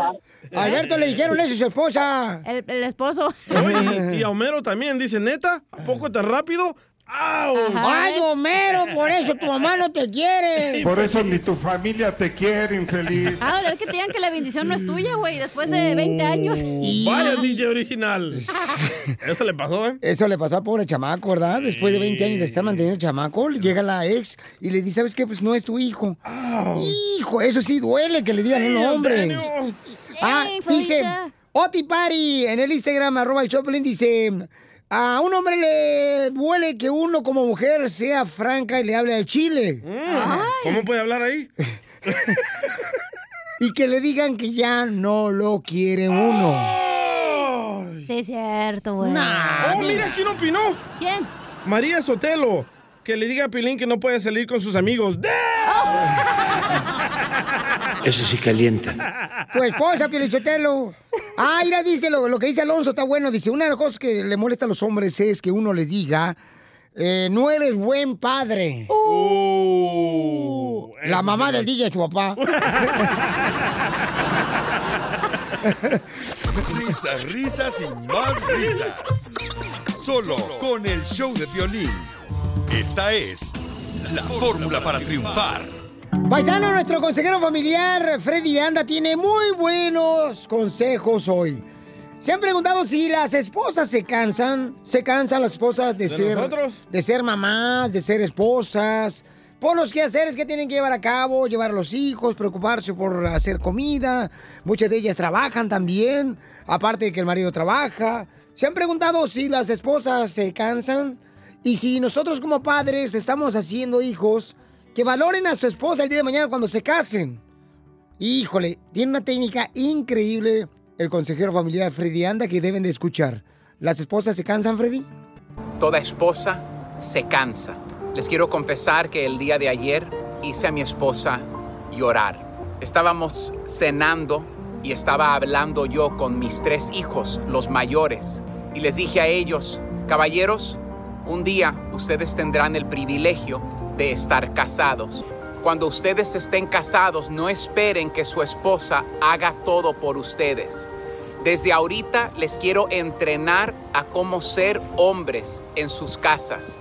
A Alberto le dijeron eso a su esposa. El, el esposo. Oye, y, y a Homero también dice, neta, ¿a poco te rápido? ¡Au! Ay, Homero, por eso tu mamá no te quiere. [laughs] Por eso ni tu familia te quiere, infeliz. Ah, es que te digan que la bendición no es tuya, güey, después de 20 años. Vaya DJ original. [laughs] Eso le pasó, ¿eh? Eso le pasó al pobre chamaco, ¿verdad? Después de 20 años de estar manteniendo el chamaco, llega la ex y le dice, ¿sabes qué? Pues no es tu hijo. Hijo, eso sí duele que le digan un hombre. Ah, Ey, dice. Oti Pari en el Instagram, arroba el Choplin, dice, a un hombre le duele que uno como mujer sea franca y le hable al chile. ¿Cómo puede hablar ahí? [laughs] Y que le digan que ya no lo quiere uno. Sí, es cierto, güey. oh, mira, ¿quién opinó? ¿Quién? María Sotelo. Que le diga a Pilín que no puede salir con sus amigos. ¡De! Eso sí calienta. Tu esposa, Pielichotelo. Ah, mira, dice lo, lo que dice Alonso, está bueno. Dice, una de las cosas que le molesta a los hombres es que uno les diga, eh, no eres buen padre. La mamá del DJ su papá. [laughs] Risas, risas y más risas. Solo con el show de violín. Esta es la fórmula para triunfar. Paisano, nuestro consejero familiar, Freddy Anda, tiene muy buenos consejos hoy. ¿Se han preguntado si las esposas se cansan? ¿Se cansan las esposas de, ¿De ser nosotros? de ser mamás, de ser esposas? Por los quehaceres que tienen que llevar a cabo, llevar a los hijos, preocuparse por hacer comida. Muchas de ellas trabajan también, aparte de que el marido trabaja. ¿Se han preguntado si las esposas se cansan? Y si nosotros como padres estamos haciendo hijos que valoren a su esposa el día de mañana cuando se casen. Híjole, tiene una técnica increíble el consejero familiar Freddy Anda que deben de escuchar. ¿Las esposas se cansan, Freddy? Toda esposa se cansa. Les quiero confesar que el día de ayer hice a mi esposa llorar. Estábamos cenando y estaba hablando yo con mis tres hijos, los mayores, y les dije a ellos, caballeros, un día ustedes tendrán el privilegio de estar casados. Cuando ustedes estén casados, no esperen que su esposa haga todo por ustedes. Desde ahorita les quiero entrenar a cómo ser hombres en sus casas.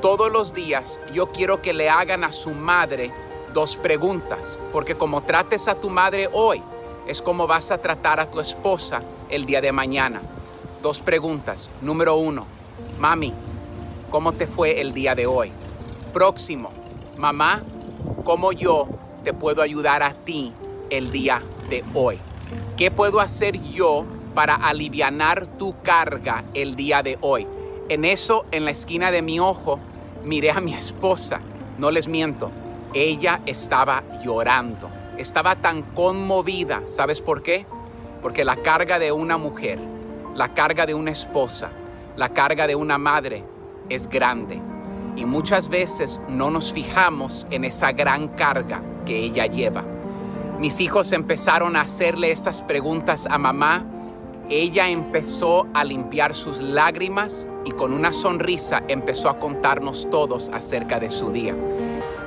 Todos los días yo quiero que le hagan a su madre dos preguntas, porque como trates a tu madre hoy, es como vas a tratar a tu esposa el día de mañana. Dos preguntas. Número uno, mami, ¿cómo te fue el día de hoy? Próximo, mamá, ¿cómo yo te puedo ayudar a ti el día de hoy? ¿Qué puedo hacer yo para alivianar tu carga el día de hoy? En eso, en la esquina de mi ojo, miré a mi esposa. No les miento, ella estaba llorando. Estaba tan conmovida. ¿Sabes por qué? Porque la carga de una mujer, la carga de una esposa, la carga de una madre es grande. Y muchas veces no nos fijamos en esa gran carga que ella lleva. Mis hijos empezaron a hacerle esas preguntas a mamá. Ella empezó a limpiar sus lágrimas y con una sonrisa empezó a contarnos todos acerca de su día.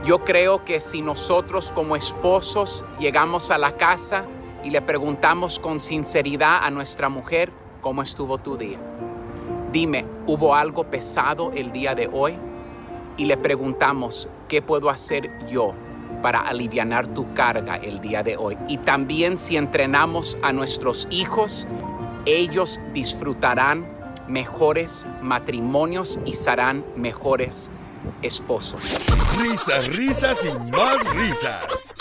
Yo creo que si nosotros como esposos llegamos a la casa y le preguntamos con sinceridad a nuestra mujer, ¿cómo estuvo tu día? Dime, ¿hubo algo pesado el día de hoy? Y le preguntamos, ¿qué puedo hacer yo para aliviar tu carga el día de hoy? Y también si entrenamos a nuestros hijos, ellos disfrutarán mejores matrimonios y serán mejores esposos. Risas, risas y más risas.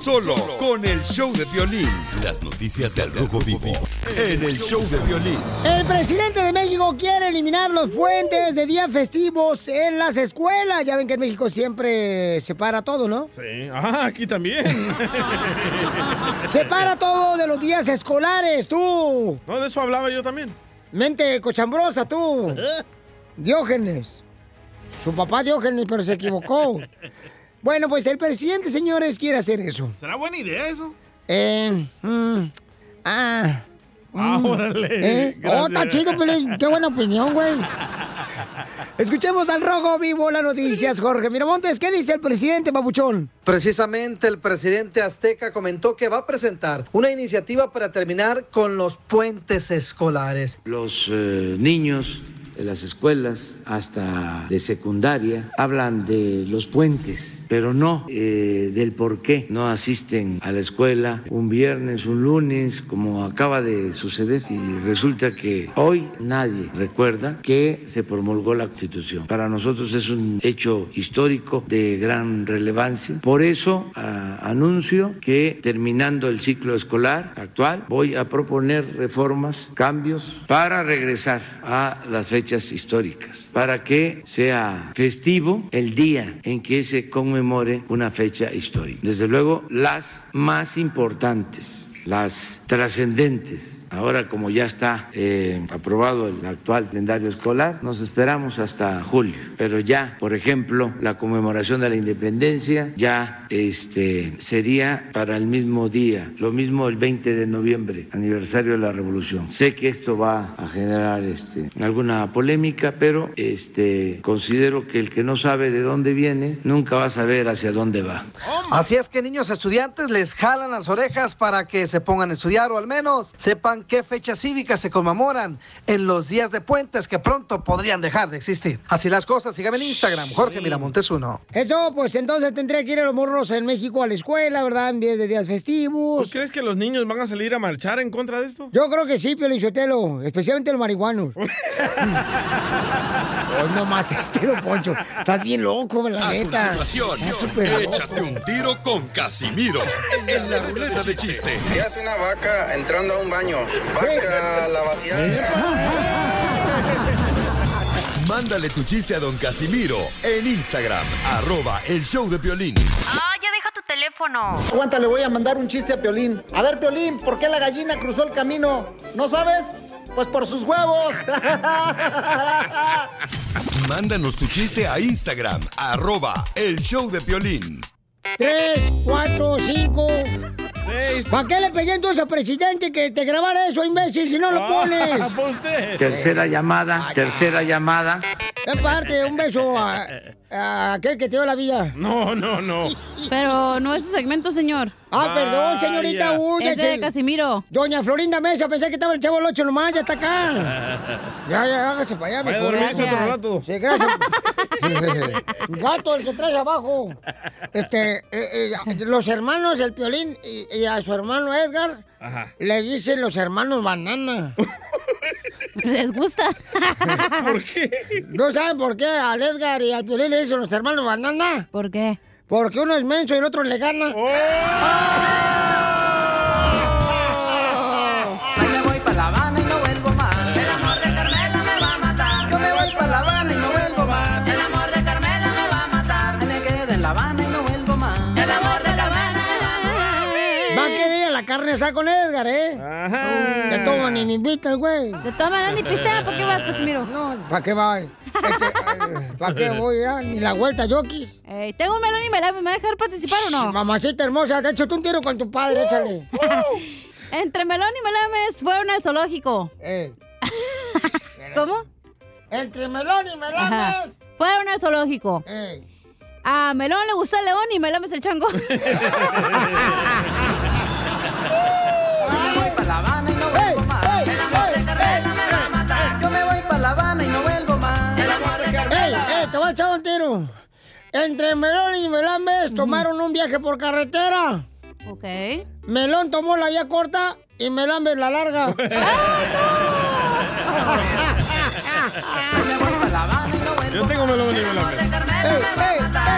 Solo con el show de violín. Las noticias del Rojo Vivo en el show de violín. El presidente de México quiere eliminar los puentes de días festivos en las escuelas. Ya ven que en México siempre se para todo, ¿no? Sí. Ah, aquí también. [laughs] Se para todo de los días escolares, tú. No, de eso hablaba yo también. Mente cochambrosa, tú. [laughs] Diógenes. Su papá Diógenes, pero se equivocó. Bueno, pues el presidente, señores, quiere hacer eso. ¿Será buena idea eso? Eh, mm, ah. Ah, mm, órale, ¿eh? Oh, está chido, Pelín. Qué buena opinión, güey. Escuchemos al Rojo Vivo las noticias, Jorge Miramontes. ¿Qué dice el presidente, babuchón? Precisamente el presidente azteca comentó que va a presentar una iniciativa para terminar con los puentes escolares. Los eh, niños de las escuelas hasta de secundaria hablan de los puentes, pero no eh, del por qué no asisten a la escuela un viernes, un lunes, como acaba de suceder. Y resulta que hoy nadie recuerda que se promulgó la Constitución. Para nosotros es un hecho histórico de gran relevancia. Por eso ah, anuncio que terminando el ciclo escolar actual voy a proponer reformas, cambios para regresar a las fechas históricas, para que sea festivo el día en que se conmemore una fecha histórica. Desde luego, las más importantes, las trascendentes, Ahora como ya está eh, aprobado el actual calendario escolar, nos esperamos hasta julio. Pero ya, por ejemplo, la conmemoración de la independencia ya este, sería para el mismo día, lo mismo el 20 de noviembre, aniversario de la revolución. Sé que esto va a generar este, alguna polémica, pero este, considero que el que no sabe de dónde viene nunca va a saber hacia dónde va. Así es que niños estudiantes les jalan las orejas para que se pongan a estudiar o al menos sepan qué fechas cívicas se conmemoran en los días de puentes que pronto podrían dejar de existir. Así las cosas, síganme en Instagram, Jorge Miramontes uno. Eso, pues entonces tendría que ir a los morros en México a la escuela, ¿verdad? En vez de días festivos. ¿Tú crees que los niños van a salir a marchar en contra de esto? Yo creo que sí, Pio Lichotelo, especialmente los marihuanos. [laughs] Hoy nomás [laughs] este, don Poncho. Estás bien loco, la A neta. loco. échate un tiro con Casimiro en la ruleta de chiste. ¿Qué hace una vaca entrando a un baño? Vaca, la [laughs] Mándale tu chiste a don Casimiro en Instagram, arroba el show de violín. Ah, teléfono. Aguanta, le voy a mandar un chiste a Piolín. A ver, Piolín, ¿por qué la gallina cruzó el camino? ¿No sabes? Pues por sus huevos. [laughs] Mándanos tu chiste a Instagram, arroba el show de violín. Tres, cuatro, cinco. ¿Para qué le pedí entonces al presidente que te grabara eso, imbécil, si no lo pones? [laughs] Tercera llamada, tercera llamada. Es parte, un beso a, a aquel que te dio la vida. No, no, no. Pero no es su segmento, señor. Ah, perdón, señorita. Uy, Es de Casimiro. Doña Florinda Mesa, pensé que estaba el chavo el 8 nomás, ya está acá. [laughs] Ya, ya, hágase para allá, Vaya a mejor. dormirse otro rato. Sí, gracias. [laughs] Gato, el que traes abajo. Este, eh, eh, los hermanos, el Piolín y, y a su hermano Edgar, Ajá. le dicen los hermanos banana. [laughs] ¿Les gusta? [laughs] ¿Por qué? ¿No saben por qué al Edgar y al Piolín le dicen los hermanos banana? ¿Por qué? Porque uno es menso y el otro le gana. Ay, asada con Edgar, ¿eh? Ajá. Te toman y me invita el güey. Te toman ni pistea, ¿por qué vas, Casimiro? No, ¿para qué va? ¿Para qué voy ya? Ni la vuelta, Yokis. Ey, tengo un melón y me la- ¿me va a dejar participar o no? Mamacita hermosa, te hecho un tiro con tu padre, échale. [laughs] Entre Melón y Melames fueron al zoológico. [laughs] ¿Cómo? Entre Melón y Melames. Ajá. Fueron al zoológico. A Melón le gustó el león y Melames el chango. [laughs] Entre Melón y Melames tomaron un viaje por carretera. Ok. Melón tomó la vía corta y Melames la larga. Me voy para La Habana y no vuelvo Yo tengo melón y melón.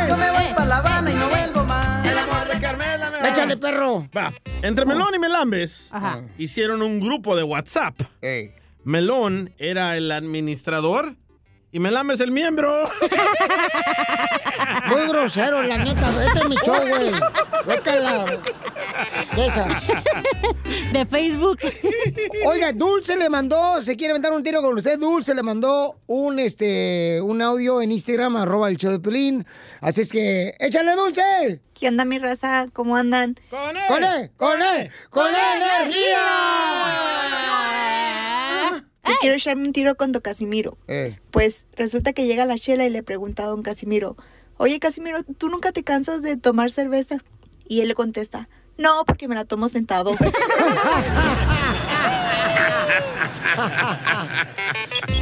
Yo me voy para La Habana y no vuelvo más. El amor de Carmela me Échale, perro. Va. Entre Melón y Melambes hicieron un grupo de WhatsApp. Melón era el administrador y Melambes el miembro. [laughs] Muy grosero, la neta. Este es mi show, güey. Vete a la... De Facebook. Oiga, Dulce le mandó, se quiere aventar un tiro con usted. Dulce le mandó un este un audio en Instagram, arroba el show de Pelín. Así es que, échale, Dulce. ¿Qué onda, mi raza? ¿Cómo andan? ¡Con él! ¡Con él! ¡Con él! ¡Con energía! Yo quiero echarme un tiro con Don Casimiro. Eh. Pues resulta que llega la Chela y le pregunta a Don Casimiro, oye Casimiro, ¿tú nunca te cansas de tomar cerveza? Y él le contesta, no, porque me la tomo sentado. [laughs]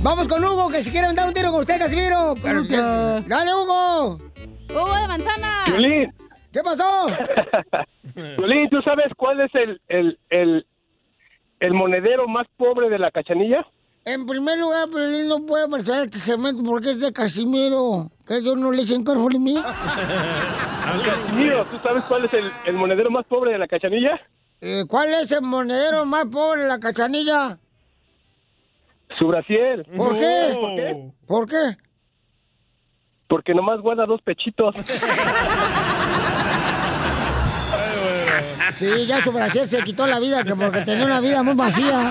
Vamos con Hugo, que si quiere aventar un tiro con usted, Casimiro. ¡Dale, Hugo! ¡Hugo de manzana! Piolín, ¿Qué pasó? [laughs] Piolín, ¿tú sabes cuál es el, el, el, el monedero más pobre de la cachanilla? En primer lugar, Pelín no puede pasar este segmento porque es de Casimiro. Que yo no le dicen careful mí. [laughs] Casimiro, ¿tú sabes cuál es el, el monedero más pobre de la cachanilla? Eh, ¿Cuál es el monedero más pobre de la cachanilla? Su brasier. ¿Por qué? ¿Por qué? ¿Por qué? Porque nomás guarda dos pechitos. Sí, ya su brasier se quitó la vida que porque tenía una vida muy vacía.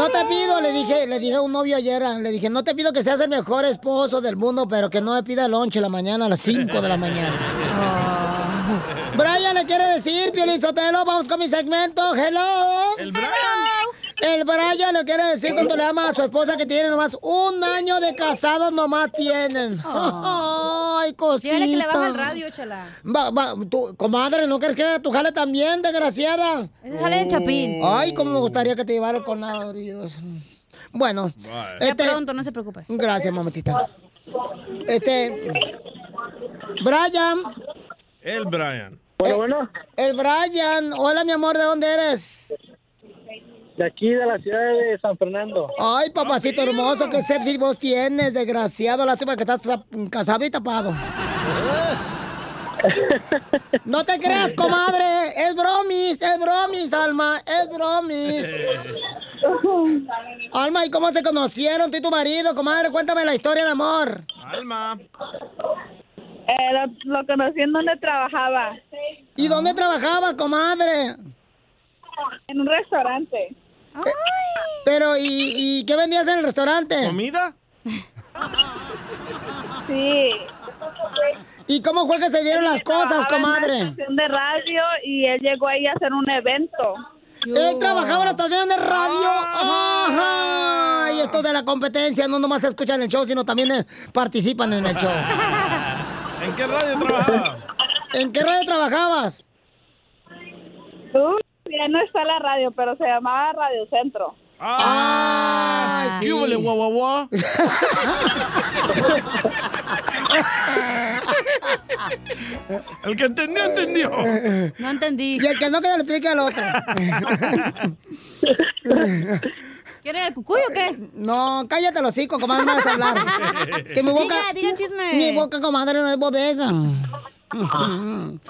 No te pido, le dije, le dije a un novio ayer, le dije, no te pido que seas el mejor esposo del mundo, pero que no me pida lonche en la mañana a las 5 de la mañana. [laughs] Brian le quiere decir, Piolín Sotelo, vamos con mi segmento. Hello. El Brian. El Brian le quiere decir cuánto le ama a su esposa que tiene nomás un año de casados nomás tienen. [laughs] Ay, cosita. Dígale que le baja el radio, chala. Va, va, tu, comadre, ¿no quieres que haga tu jale también, desgraciada? Ese jale de Chapín. Ay, cómo me gustaría que te llevara con la... Bueno. Ya este- pronto, no se preocupe. Gracias, mamacita. Este... Brian. El Brian. Bueno, bueno. El Brian. Hola, mi amor, ¿de dónde eres? De aquí, de la ciudad de San Fernando. Ay, papacito hermoso, qué sepsis vos tienes, desgraciado. Lástima que estás casado y tapado. [laughs] No te creas, comadre. Es bromis, es bromis, Alma. Es bromis. [laughs] Alma, ¿y cómo se conocieron tú y tu marido, comadre? Cuéntame la historia de amor. Alma. Eh, lo, lo conocí en donde trabajaba. ¿Y dónde trabajabas, comadre? En un restaurante. Pero, ¿y, y qué vendías en el restaurante? ¿Comida? Sí. ¿Y cómo fue que se dieron las cosas, Trabajaba en comadre? estación de radio y él llegó ahí a hacer un evento. Él trabajaba en la estación de radio. Ajá. Y esto de la competencia, no nomás escuchan el show, sino también eh, participan en el show. [laughs] ¿En qué radio trabajaba? ¿En qué radio trabajabas? Uy, ya no está la radio, pero se llamaba Radio Centro. ¡Ah! sí. ¿Qué huele, guau, guau, guau? [laughs] El que entendió, entendió. No entendí. Y el que no, que le explique al otro. [laughs] ¿Quieren el cucuy o qué? No, cállate los hocico, comadre, no vas a hablar. [laughs] Que mi boca, Diga, diga chisme. Mi boca, comadre, no es bodega. [laughs]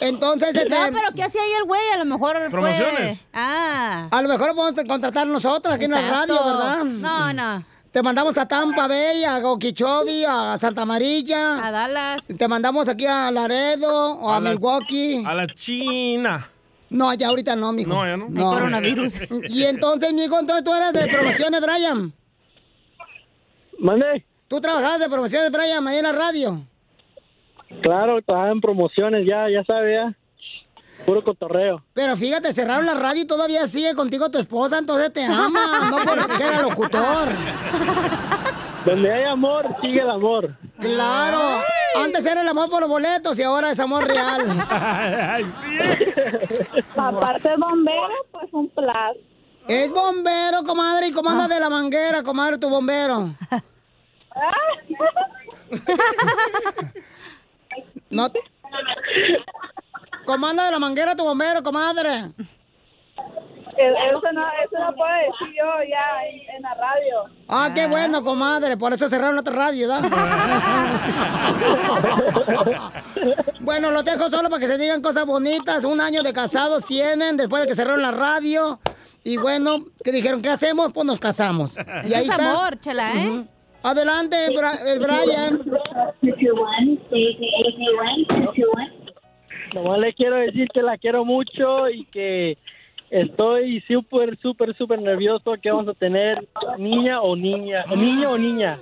Entonces, este... No, pero ¿qué hacía ahí el güey? A lo mejor fue- Promociones. Ah. A lo mejor lo podemos contratar nosotros aquí en la radio, ¿verdad? No, no. Te mandamos a Tampa Bay, a Okeechobee, a Santa Amarilla. A Dallas. Te mandamos aquí a Laredo o a, A la- Milwaukee. A la China. No, ya ahorita no, mijo. No, ya no. No. Hay coronavirus. [laughs] Y entonces, mijo, entonces tú eres de promociones, Brian. ¿Mande? ¿Tú trabajabas de promociones, Brian, ahí en la radio? Claro, trabajaba en promociones, ya, ya sabe, ya. Puro cotorreo. Pero fíjate, cerraron la radio y todavía sigue contigo tu esposa, entonces te ama, no porque [laughs] era locutor. Donde hay amor, sigue el amor. Claro, antes era el amor por los boletos y ahora es amor real. [laughs] [laughs] Aparte de bombero, pues un plus. Es bombero, comadre, y cómo anda de la manguera, comadre, tu bombero. No. ¿Cómo anda de la manguera tu bombero, comadre? Eso no, eso no puedo decir yo ya en, en la radio. Ah, qué bueno, comadre. Por eso cerraron la otra radio, ¿verdad? [laughs] bueno, los dejo solo para que se digan cosas bonitas. Un año de casados tienen después de que cerraron la radio. Y bueno, que dijeron, ¿qué hacemos? Pues nos casamos. Y Eso ahí es está. amor, chela, ¿eh? Adelante, el Brian. Nomás le quiero decir que la quiero mucho y que estoy súper, súper, súper nervioso que vamos a tener niña o niña, niño o niña.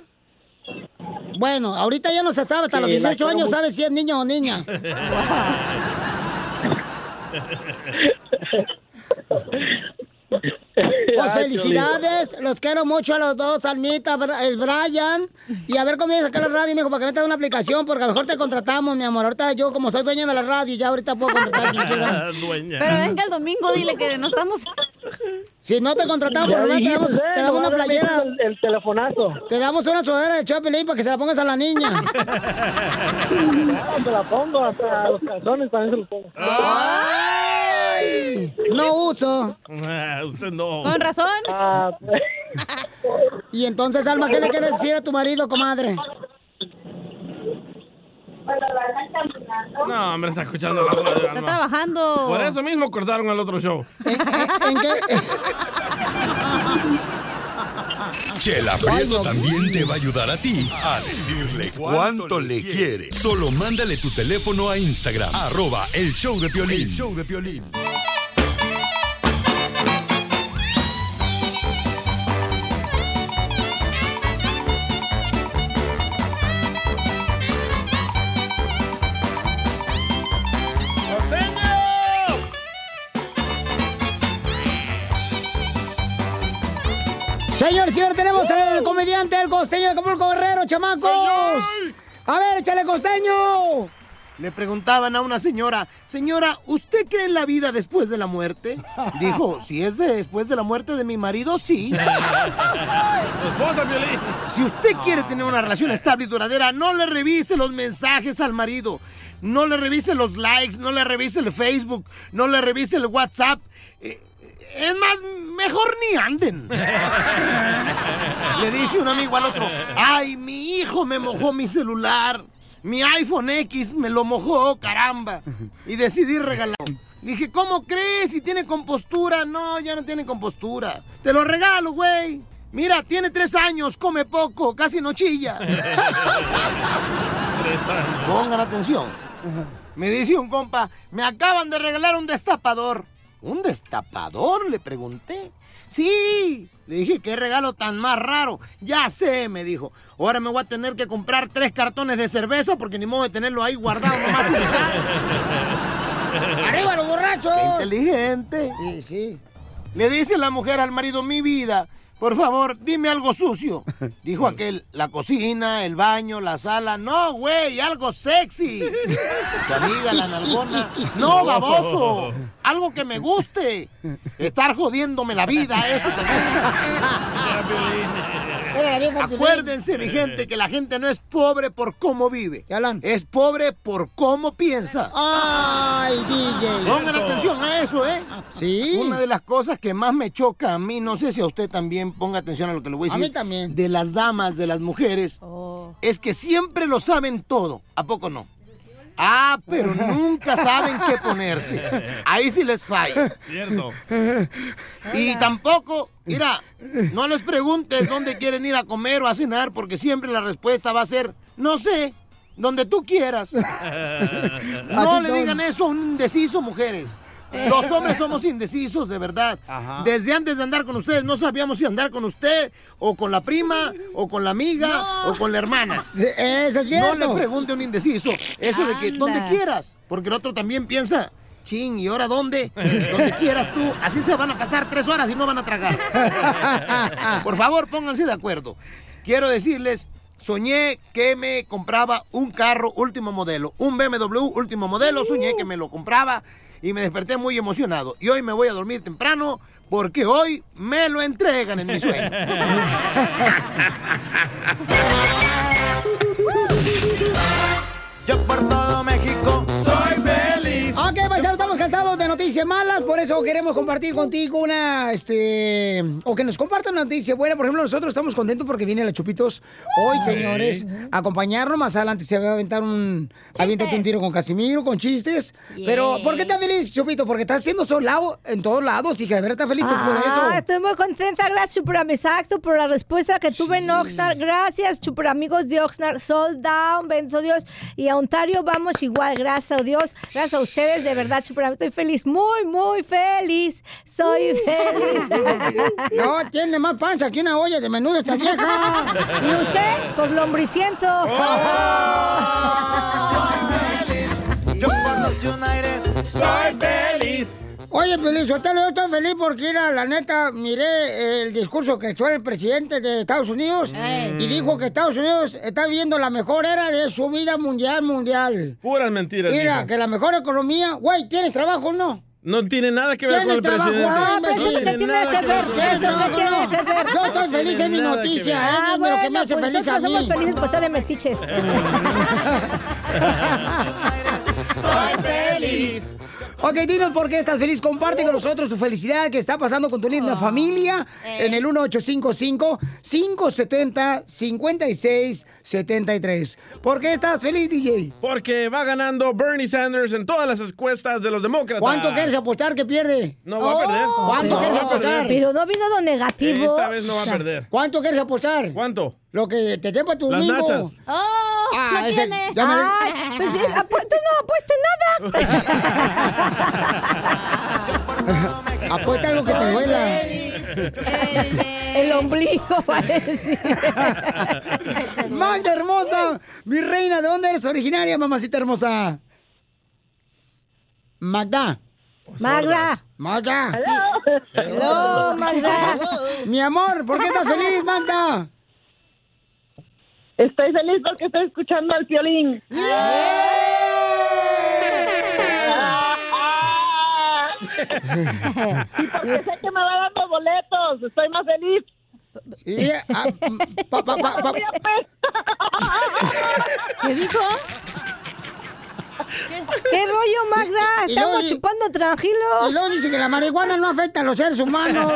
Bueno, ahorita ya no se sabe, hasta los Sí, la 18 quiero años sabe si es niño o niña. [laughs] [laughs] Pues felicidades, los quiero mucho a los dos, Almita, el Brian. Y a ver cómo viene a sacar la radio, mijo, para que metas una aplicación, porque a lo mejor te contratamos, mi amor. Ahorita yo, como soy dueña de la radio, ya ahorita puedo contratar a quien [laughs] quiera. Dueña. Pero venga el domingo, dile que no estamos. Si no te contratamos, por lo menos te damos, eh, te damos una playera. El, el telefonazo. Te damos una sudadera de Chapelín para que se la pongas a la niña. [laughs] Ah, se la pongo, hasta los calzones también se los pongo. Ay, no uso. Ah, Usted no. Con razón. Ah, Y entonces, Alma, ¿qué le quieres decir a tu marido, comadre? No, hombre, está escuchando la radio. Está Alma. trabajando. Por eso mismo cortaron el otro show. ¿En qué? Chela Prieto también te va a ayudar a ti a decirle cuánto le quiere. Solo mándale tu teléfono a Instagram, arroba el show de Piolín. El show de Piolín. Comediante, el costeño de Acapulco Guerrero, chamacos. A ver, échale costeño. Le preguntaban a una señora, señora, ¿usted cree en la vida después de la muerte? Dijo, si es de- después de la muerte de mi marido, sí. [laughs] esposa. Si usted quiere tener una relación estable y duradera, no le revise los mensajes al marido. No le revise los likes, no le revise el Facebook, no le revise el WhatsApp. Es más, mejor ni anden. Le dice un amigo al otro, ay, mi hijo me mojó mi celular. Mi iPhone X me lo mojó, caramba. Y decidí regalar. Dije, ¿cómo crees? Si tiene compostura. No, ya no tiene compostura. Te lo regalo, güey. Mira, tiene tres años, come poco, casi no chilla. Tres años. Pongan atención. Me dice un compa, me acaban de regalar un destapador. ¿Un destapador? Le pregunté. Sí. Le dije, qué regalo tan más raro. Ya sé, me dijo. Ahora me voy a tener que comprar tres cartones de cerveza porque ni modo de tenerlo ahí guardado nomás sin [laughs] usar. ¡Arriba los borrachos! Qué inteligente. Sí, sí. Le dice la mujer al marido, mi vida, por favor, dime algo sucio. [laughs] Dijo aquel, la cocina, el baño, la sala. No, güey, algo sexy. Tu amiga, la nalgona. No, baboso. Algo que me guste. Estar jodiéndome la vida, eso te gusta. Acuérdense, mi gente, que la gente no es pobre por cómo vive. Es pobre por cómo piensa. Ay, DJ. Pongan atención a eso, ¿eh? Sí. Una de las cosas que más me choca a mí, no sé si a usted también ponga atención a lo que le voy a A decir. mí también. De las damas, de las mujeres, es que siempre lo saben todo. ¿A poco no? Ah, pero nunca saben qué ponerse. Ahí sí les falla. Cierto. Y tampoco, mira, no les preguntes dónde quieren ir a comer o a cenar, porque siempre la respuesta va a ser, no sé, donde tú quieras. [laughs] No Así le son. digan eso a un indeciso, mujeres. [laughs] Los hombres somos indecisos, de verdad. Desde antes de andar con ustedes, no sabíamos si andar con usted, o con la prima, o con la amiga, o con la hermana. [laughs] Eso es No cierto. le pregunte a un indeciso eso de que Anda. donde quieras, porque el otro también piensa, ching, ¿y ahora dónde? Donde quieras tú. Así se van a pasar tres horas y no van a tragar. [laughs] Por favor, pónganse de acuerdo. Quiero decirles, soñé que me compraba un carro último modelo, un BMW último modelo, soñé que me lo compraba y me desperté muy emocionado. Y hoy me voy a dormir temprano porque hoy me lo entregan en mi sueño. [laughs] Yo por todo México noticias malas, por eso queremos compartir contigo una, este, o que nos compartan una noticia buena. Por ejemplo, nosotros estamos contentos porque viene la Chupitos hoy, señores, a acompañarnos. Más adelante se va a aventar un, aviéntate un tiro con Casimiro, con chistes. Pero, ¿por qué estás feliz, Chupito? Porque estás siendo solado en todos lados y que de verdad estás feliz por Ah, eso. estoy muy contenta, gracias Chupuram, exacto, por la respuesta que tuve en Oxnard. Gracias, Chupuram, amigos de Oxnard, Sold Down, bendito Dios. Y a Ontario vamos igual, gracias a Dios, gracias a ustedes, de verdad, Chupuram, estoy feliz, muy, muy feliz. Soy feliz. [laughs] No, tiene más panza que una olla de menudo esta vieja. [laughs] ¿Y usted? Por lombriciento. Yo por los United soy feliz. Oye, Feliz, Sotelo, yo estoy feliz porque, era, la neta, miré el discurso que hizo el presidente de Estados Unidos y dijo que Estados Unidos está viviendo la mejor era de su vida mundial, mundial. Puras mentiras. Mira, dijo. que la mejor economía, güey, ¿tienes trabajo o no? No tiene nada que ver con ¿Quién el trabajo? presidente. Ah, imbécil. ¿eso qué tiene nada que ver? con el ¿Qué es lo que presidente. tiene que ver? Yo estoy feliz en mi que noticia. ¿eh? Ah, Dime lo que me bueno, hace pues feliz a nosotros somos mí. felices por estar de metiches. [laughs] [laughs] Soy feliz. Ok, dinos por qué estás feliz. Comparte con nosotros tu felicidad que está pasando con tu linda familia en el 1855-570-5673. ¿Por qué estás feliz, DJ? Porque va ganando Bernie Sanders en todas las encuestas de los demócratas. ¿Cuánto quieres apostar que pierde? No va a perder. ¿Cuánto No quieres apostar? Pero no vino lo negativo. Esta vez no va a perder. ¿Cuánto quieres apostar? ¿Cuánto? Lo que te para tu Las domingo. nachas. ¡Oh! Ah, ¡Lo ese- tiene! lo- Ay, pues sí, apu- tú no apuestes nada. [laughs] Apuesta algo que te duela. El ombligo, [laughs] va a decir. Magda hermosa, mi reina, ¿de dónde eres originaria, mamacita hermosa? Magda. Magda. Magda. Hello, Magda. Mi amor, ¿por qué estás feliz, Magda? Estoy feliz porque estoy escuchando al violín. [laughs] Porque sé que me va dando boletos. Estoy más feliz. Ah, pa- pa- pa- pa- [laughs] ¿Qué dijo? ¿Qué rollo, Magda? Y- y luego- Estamos chupando tranquilos. Y luego dice que la marihuana no afecta a los seres humanos.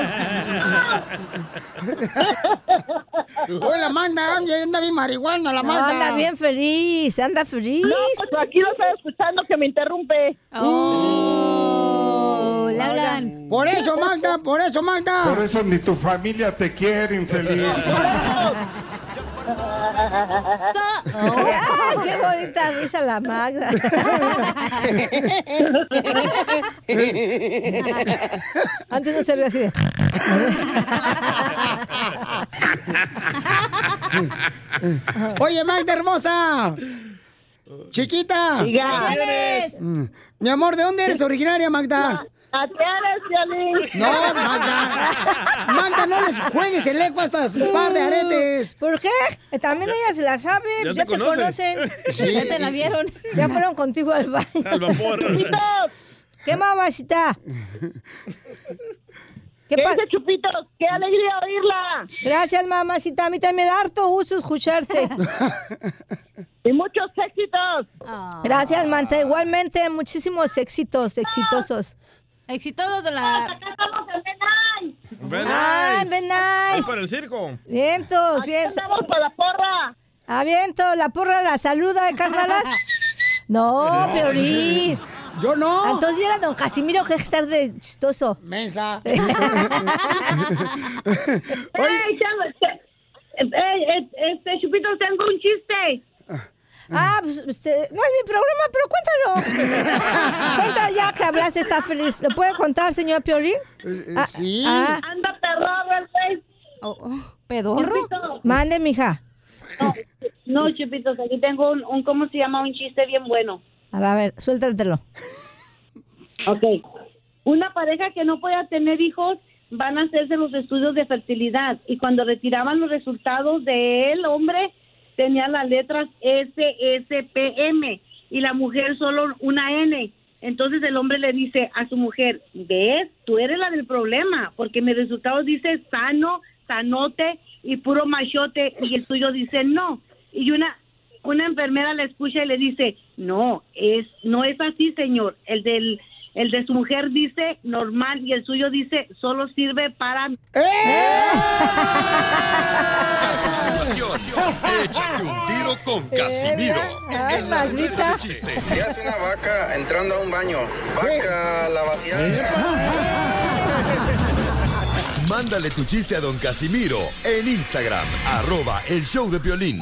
Oye, la Magda, anda bien marihuana, la No, Magda. anda bien feliz, anda feliz. No, pues aquí lo estoy escuchando que me interrumpe. Oh, hablan. Por eso, Magda, por eso, Magda. Por eso ni tu familia te quiere, infeliz. Ay, qué bonita risa la Magda. Antes no se veía así de. Oye, Magda hermosa. Chiquita. ¿Qué tienes? Mi amor, ¿de dónde eres originaria, Magda? ¿A qué eres, violín? No, Magda. Magda, no les juegues el eco a estas par de aretes. ¿Por qué? También ella se la sabe, Ya te conocen. conocen. Sí. Ya te la vieron. Ya fueron contigo al baño. Al vapor. ¿Qué mamacita? ¿Qué ¿Qué pa- dice Chupitos? ¡Qué alegría oírla! Gracias, mamacita. A mí también me da harto gusto escucharte. [laughs] Y muchos éxitos. Gracias, Manta. Igualmente, muchísimos éxitos exitosos. Exitosos de la... Acá estamos en Benay. Ven Ay, ven Es nice. para el circo. Vientos, Aquí bien. estamos para la porra. Ah, viento, la porra la saluda, ¿eh, carnalas? No, [laughs] Peorín. Yo no. Entonces era don Casimiro que es estar de chistoso. Mensa. [laughs] ¡Ey, chavo! este- ey, eh, este, Chupitos, tengo un chiste. Ah, pues este, no es mi programa, pero cuéntalo. [laughs] Cuéntalo ya que hablaste, está feliz. ¿Lo puede contar, señor Piorín? Ah, sí. ah. Anda perro, el güey. Oh, oh, ¿Pedorro? Chupito. Mande, mija. No, Chupitos, aquí tengo un, un, ¿cómo se llama? Un chiste bien bueno. A ver, a ver, suéltatelo. Ok. Una pareja que no pueda tener hijos van a hacerse los estudios de fertilidad y cuando retiraban los resultados de él, hombre, tenía las letras S, S, P, M y la mujer solo una N. Entonces el hombre le dice a su mujer, ves, tú eres la del problema, porque mi resultado dice sano, sanote y puro machote y el tuyo dice no. Y una una enfermera le escucha y le dice, no, es, no es así, señor. El del, el de su mujer dice normal y el suyo dice solo sirve para... Continuación, échate un tiro con Casimiro. Ay, chiste. ¿Qué hace una vaca entrando a un baño? Vaca, la vaciada. Mándale tu chiste a don Casimiro en Instagram, arroba el show de violín.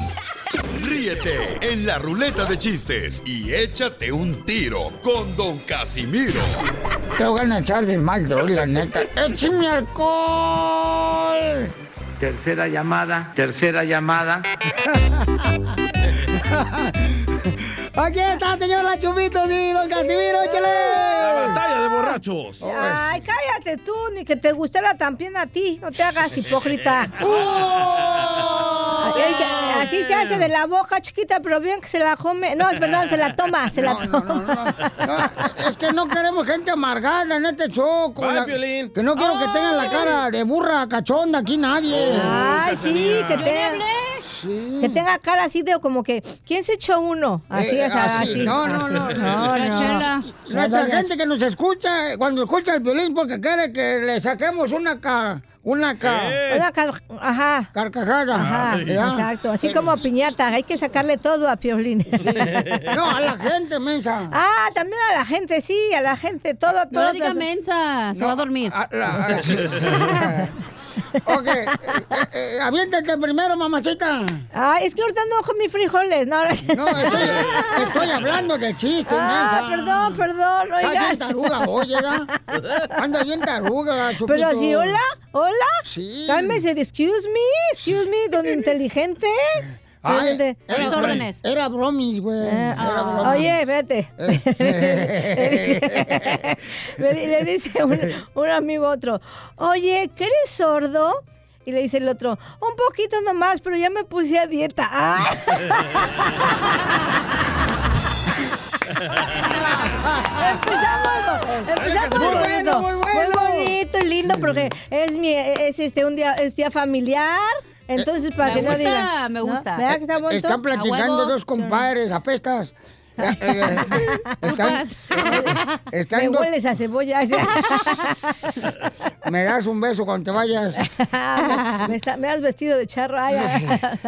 Ríete en la ruleta de chistes y échate un tiro con don Casimiro. Te voy a echar de mal, droga, la neta. ¡Échame alcohol! Tercera llamada, tercera llamada. [laughs] Aquí está, señor La Chupitos y don Casimiro, La échale. batalla de borrachos. Ay, cállate tú, ni que te gustara también a ti. No te hagas [laughs] hipócrita. Que así se hace de la boca chiquita, pero bien que se la come. No, es perdón, se la toma, se la toma. Es que no queremos gente amargada en este show. la-. Que no quiero que tengan la cara de burra cachonda aquí nadie. Ay, sí, que tenga, que tenga cara así de como que, ¿quién se echó uno? Así, Eh, o sea, así. así. No, no, así. no. No, no. Nuestra gente que nos escucha, cuando escucha el violín, porque quiere que le saquemos una ca... Una ca... Una car- ajá. Carcajada. Ajá, ¿ya? exacto. Así como piñata, hay que sacarle todo a Piolín. No, a la gente, mensa. Ah, también a la gente, sí, a la gente, todo, todo. No diga mensa, se va a dormir. [laughs] Ok, eh, eh, aviéntate primero, mamacita. Ay, es que ahorita no con mis frijoles, no. No, estoy, estoy hablando de chistes, Ah, mensa. perdón, perdón, Estás oigan. bien taruga, oye, ¿da? Anda bien taruga, chupito. Pero sí, hola, hola. Sí. Cálmese, excuse me, excuse me, don [laughs] inteligente. Ay, Espérate. era, Era bromis, güey. Ah, era bromis. Oye, vete. [laughs] [laughs] le, di- le dice un, un amigo a otro, oye, ¿que eres sordo? Y le dice el otro, un poquito nomás, pero ya me puse a dieta. ¡Ah! [laughs] empezamos, empezamos Muy bueno, muy bueno. bonito y lindo porque es mi, es este un día, es día familiar. Entonces, para Me que no gusta, digan. me ¿no? gusta. ¿Verdad que está bonito? Están platicando dos compadres, apestas. Eh, eh, [laughs] están, [laughs] están Me hueles a cebolla. [laughs] me das un beso cuando te vayas. me, está- me has vestido de charro. Ay.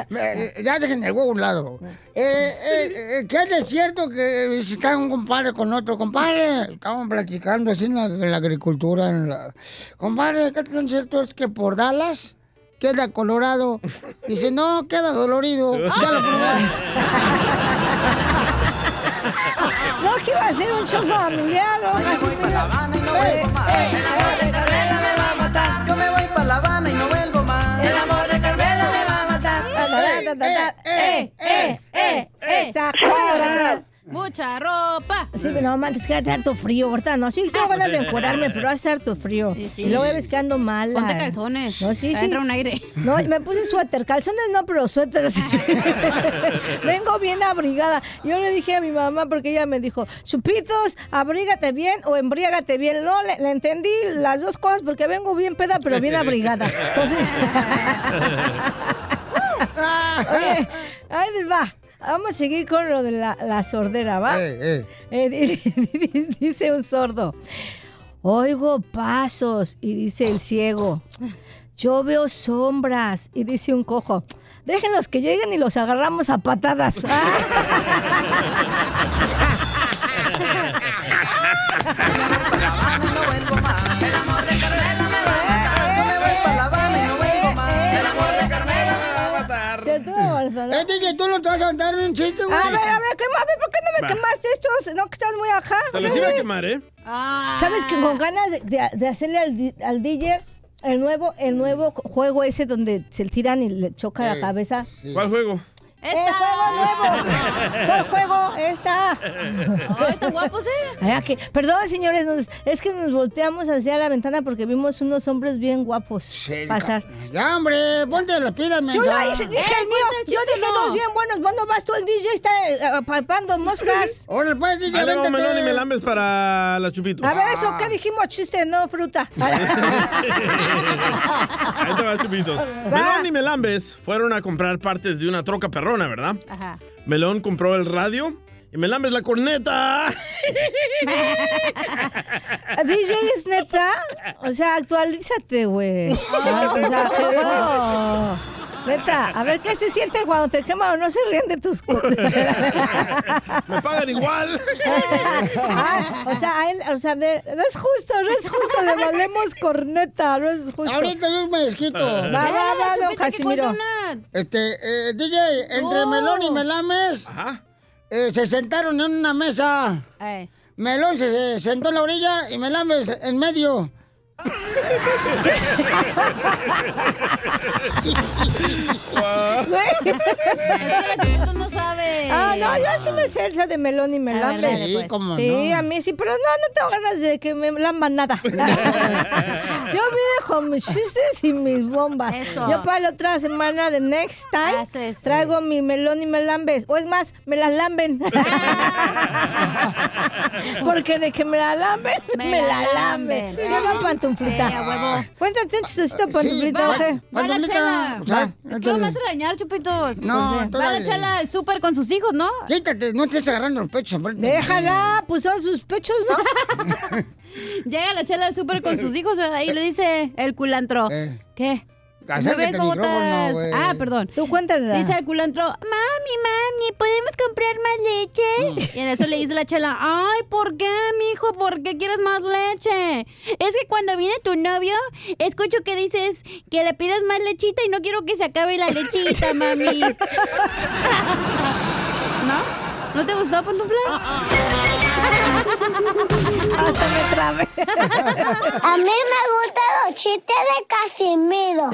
Me- ya dejen el huevo a un lado. Eh, eh, eh, ¿Qué es cierto que está un compadre con otro compadre? Estaban platicando así en la, en la agricultura. en la- Compadre, ¿qué tan cierto es que por Dallas queda Colorado? Dice, no, queda dolorido. Ya lo probaste. [laughs] No, que iba a ser un show familiar. ¿no? Eh, Yo me voy para La Habana y no vuelvo más. El amor de Carmela me va a matar. ta, ta, ta, ta, ta. Eh, eh, eh, eh, saca. Mucha ropa. Sí, pero no, antes que te harto frío, ahorita no. Sí, tengo ganas de encuadrarme, pero hace harto frío. sí. Y luego ves que ando mal. Ponte calzones. No, sí, sí. Entra un aire. No, me puse suéter. Calzones no, pero suéter. sí. [laughs] Vengo bien abrigada. Yo le dije a mi mamá, porque ella me dijo, chupitos, abrígate bien o embriágate bien. No, le, le entendí las dos cosas porque vengo bien peda, pero bien abrigada. Entonces... [laughs] [laughs] Oye, ahí va. Vamos a seguir con lo de la, la sordera, ¿va? Eh, di- dice un sordo. Oigo pasos y dice el ciego. Yo veo sombras y dice un cojo. Déjenlos que lleguen y los agarramos a patadas. [laughs] [laughs] Eh, DJ, ¿tú no te vas a contar un chiste, güey? A ver, a ver, ¿qué, a ver, ¿por qué no me Va. quemaste estos? No, que estás muy ajá. Te los iba a quemar, ¿eh? ¿Sabes que con ganas de, de- de hacerle al, di- al DJ el nuevo, el nuevo juego ese donde se tiran y le choca la Sí. cabeza? ¿Cuál juego? ¡El juego nuevo! ¿Cuál juego? Esta. Ay, tan guapos, ¿eh? Ah, perdón, señores, nos- es que nos volteamos hacia la ventana porque vimos unos hombres bien guapos pasar. Ya, hombre, ponte las pilas, mensa. Yo ya hice, dije Eh, el mío, el yo dije no. dos bien buenos, bueno, vas tú, el DJ está eh, palpando moscas. Ahora, pues, DJ, Ahí véntate. melón y melambes para las chupitos. A ver, eso, ¿qué dijimos? Chiste, no fruta. [laughs] Ahí te va, chupitos. Melón y Melambes fueron a comprar partes de una troca ¿verdad? Ajá. Melón compró el radio y Melambes la corneta. [laughs] DJ es neta. O sea, actualízate, güey. O sea. Neta, a ver qué se siente cuando te queman o no se ríen de tus cosas. [laughs] Me pagan igual. [laughs] Ah, o sea, a él, o sea, ve, no es justo, no es justo, le valemos corneta, no es justo. Ahorita yo me desquito. Va, va, va, don Casimiro. Este, eh, DJ, entre Oh. Melón y Melames, eh, se sentaron en una mesa. Eh. Melón se, se sentó en la orilla y Melames en medio. La no sabe. Ah, no, yo sí me sé esa de melón y melambes. dale, Sí, pues. Sí, no. a mí sí, pero no, no tengo ganas de que me lamban nada. [laughs] Yo vine con mis chistes y mis bombas. Eso. Yo para la otra semana, de next time, eso. traigo mi melón y melambes. O es más, me las lamben. [laughs] Porque de que me la lamben, me, Me la la lamben. lamben. Se llama pantuflita. Sí, a huevo. Cuéntate un chistecito, pantuflita. Va, ¿o qué? va la chela. o sea, Va. Es que lo vas a regañar, chupitos. No, Va la chela al súper con sus hijos, ¿no? Quítate, no te estés agarrando los pechos. Déjala, pues son sus pechos, ¿no? [laughs] Llega la chela al súper con sus hijos ¿verdad? y le dice el culantro. Eh. ¿Qué? Acércate ¿Me ves al micrófono, güey. Ah, perdón. Tú cuéntala. Dice el culantro, mami, mami, ¿podemos comprar más leche? Y en eso le dice la chela, ay, ¿por qué, mijo? ¿Por qué quieres más leche? Es que cuando viene tu novio, escucho que dices que le pides más lechita y no quiero que se acabe la lechita, [laughs] mami. [laughs] ¿No? ¿No te gustó, pantufla? Hasta me trabé. A mí me gustan los chistes de Casimiro.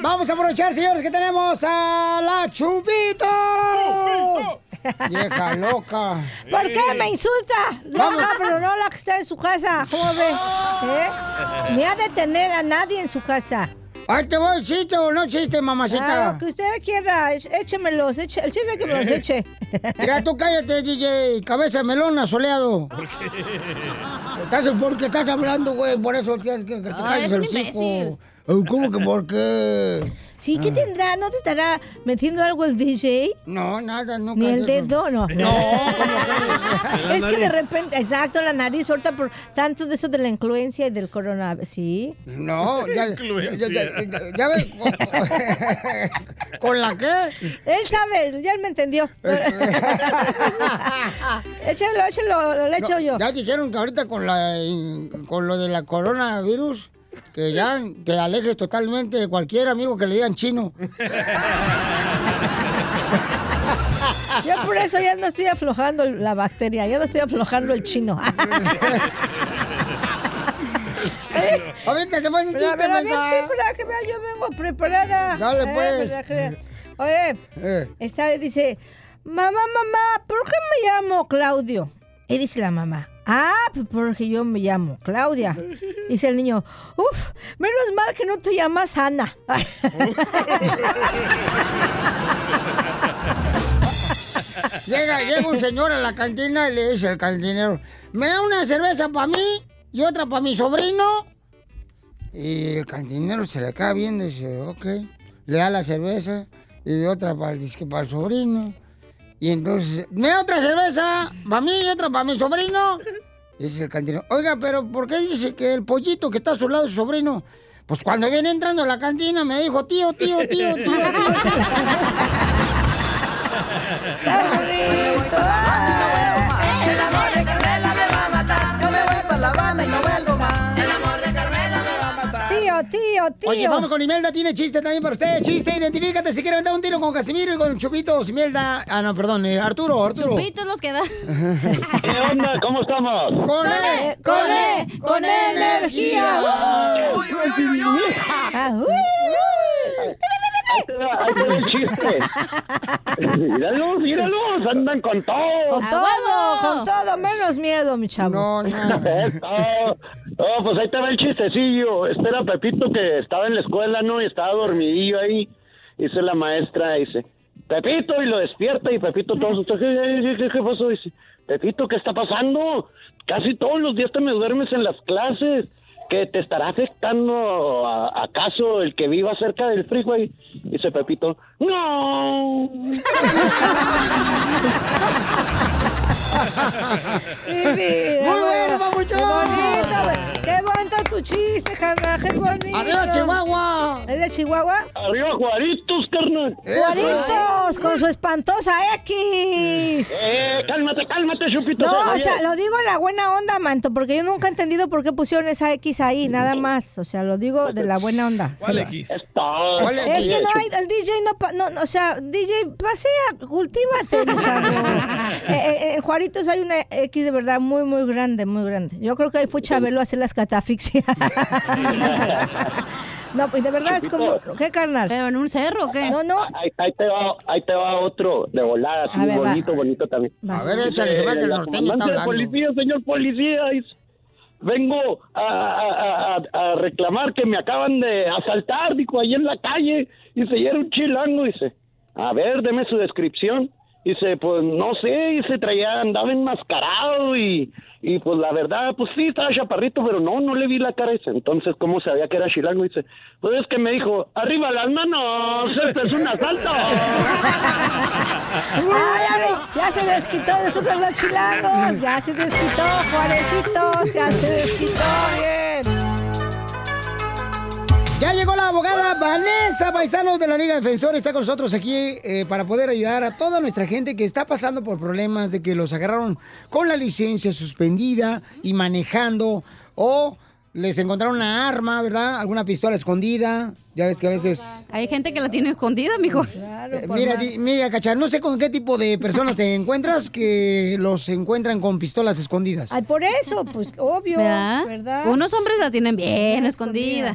Vamos a aprovechar, señores, que tenemos a la Chupito. Vieja loca. ¿Por qué me insulta? Loca, pero no la que está en su casa. ¿Cómo ve? ¿Eh? Ni ha de tener a nadie en su casa. Ay, te voy, chiste o no chiste, Ah, mamacita. lo que usted quiera, éch- échemelos, eche, el chiste que me los eche. Mira, tú cállate, DJ, cabeza de melón asoleado. Estás, porque estás hablando, güey, por eso tienes que, que te calles el hocico. ¿Cómo que por qué? Sí, ¿qué Ah. tendrá? ¿No te estará metiendo algo el DJ? No, nada, no. Ni el dedo, no. No, [laughs] es que de repente, exacto, la nariz, ahorita por tanto de eso de la influencia y del coronavirus, ¿sí? No, ya, [laughs] ya, ya, ya, ya- ya ves. [laughs] ¿Con la qué? Él sabe, ya él me entendió. échalo, échalo, le echo No, yo. Ya dijeron que ahorita con la con lo de la coronavirus que ya te alejes totalmente de cualquier amigo que le digan chino. Yo por eso ya no estoy aflojando la bacteria, ya no estoy aflojando el chino. [laughs] Ahorita te voy a decir Pero, chiste, pero sí, para que vea, yo vengo preparada. Dale, Eh, pues. Oye, Eh. dice, mamá, mamá, ¿por qué me llamo Claudio? Y dice la mamá, ah, pues porque yo me llamo Claudia. Dice el niño, uff, menos mal que no te llamas Ana. [laughs] Llega, llega un señor a la cantina y le dice al cantinero, ¿me da una cerveza para mí y otra para mi sobrino? Y el cantinero se le queda viendo y dice, ok. Le da la cerveza y otra para el, para el sobrino. Y entonces, ¿me otra cerveza para mí y otra para mi sobrino? Dice el cantinero, oiga, pero ¿por qué dice que el pollito que está a su lado es su sobrino? Pues cuando viene entrando a la cantina me dijo, tío, tío, tío, tío, tío. [laughs] Tío, tío, tío. Oye, vamos con Imelda, tiene chiste también para usted. Chiste, identifícate si quiere aventar un tiro con Casimiro y con Chupitos. Imelda, ah, no, perdón, eh, Arturo, Arturo. Chupitos los que da. [laughs] ¿Qué onda? ¿Cómo estamos? Con E, con E, con energía. Ah, uy. Ahí te va, ahí te va el chiste. míralos, míralos, andan con todo. Con todo, con todo, menos miedo, mi chavo. No, no. [laughs] No, pues ahí te va el chistecillo. Este era Pepito que estaba en la escuela, ¿no? Y estaba dormidillo ahí. Dice la maestra, dice, Pepito, y lo despierta. Y Pepito todo asustado, ¿qué, qué, qué, qué pasó? Dice, Pepito, ¿qué está pasando? Casi todos los días te me duermes en las clases. ¿Que te estará afectando a- acaso el que viva cerca del freeway? Dice Pepito, no. [laughs] Mi vida, Muy bueno, papuchón. Qué bonito. Qué bonito tu chiste, carnal. Qué bonito. ¡Arriba, Chihuahua! ¿Es de Chihuahua? Arriba, Juaritos, carnal. Juaritos, con su espantosa X. Eh, cálmate, cálmate, Chupito. No, o sea, lo digo en la buena onda, manto, porque yo nunca he entendido por qué pusieron esa X ahí, nada más. O sea, lo digo de la buena onda. ¿Cuál X? Es que no hay, el DJ no, no, no, o sea, DJ, pasea, cultívate, mi chavo. [laughs] Eh, eh, en Juaritos hay una X de verdad muy, muy grande, muy grande. Yo creo que ahí fue Chabelo a hacer las catafixia. [laughs] No, pues de verdad es como... ¿Qué, carnal? ¿Pero en un cerro o qué? No, no. Ahí, ahí te va, ahí te va otro de volada, así ver, va. bonito, bonito también. A ver, échale, se ve que el La norteño está hablando. policía, señor policía, vengo a, a- a- a reclamar que me acaban de asaltar, dijo, ahí en la calle, dice, y era un chilango, dice, a ver, deme su descripción, dice, pues no sé, dice, traía, andaba enmascarado y, y pues la verdad, pues sí, estaba chaparrito, pero no, no le vi la cara, dice, entonces, ¿cómo sabía que era chilango? Dice, pues es que me dijo, arriba las manos, este es un asalto. [laughs] ¡Ay, ya, ve, ya se desquitó de son los chilangos! ¡Ya se desquitó, Juarecito! ¡Ya se desquitó! ¡Bien! Ya llegó la abogada Vanessa Paisanos de la Liga Defensor. Está con nosotros aquí eh, para poder ayudar a toda nuestra gente que está pasando por problemas de que los agarraron con la licencia suspendida y manejando o les encontraron una arma, ¿verdad? Alguna pistola escondida. Ya ves que a veces... Hay gente que la tiene escondida, mijo. Eh, mira, di- mira, Cacha, no sé con qué tipo de personas te encuentras que los encuentran con pistolas escondidas. Ay, por eso, pues obvio, ¿Verdad? ¿verdad? Unos hombres la tienen bien escondida.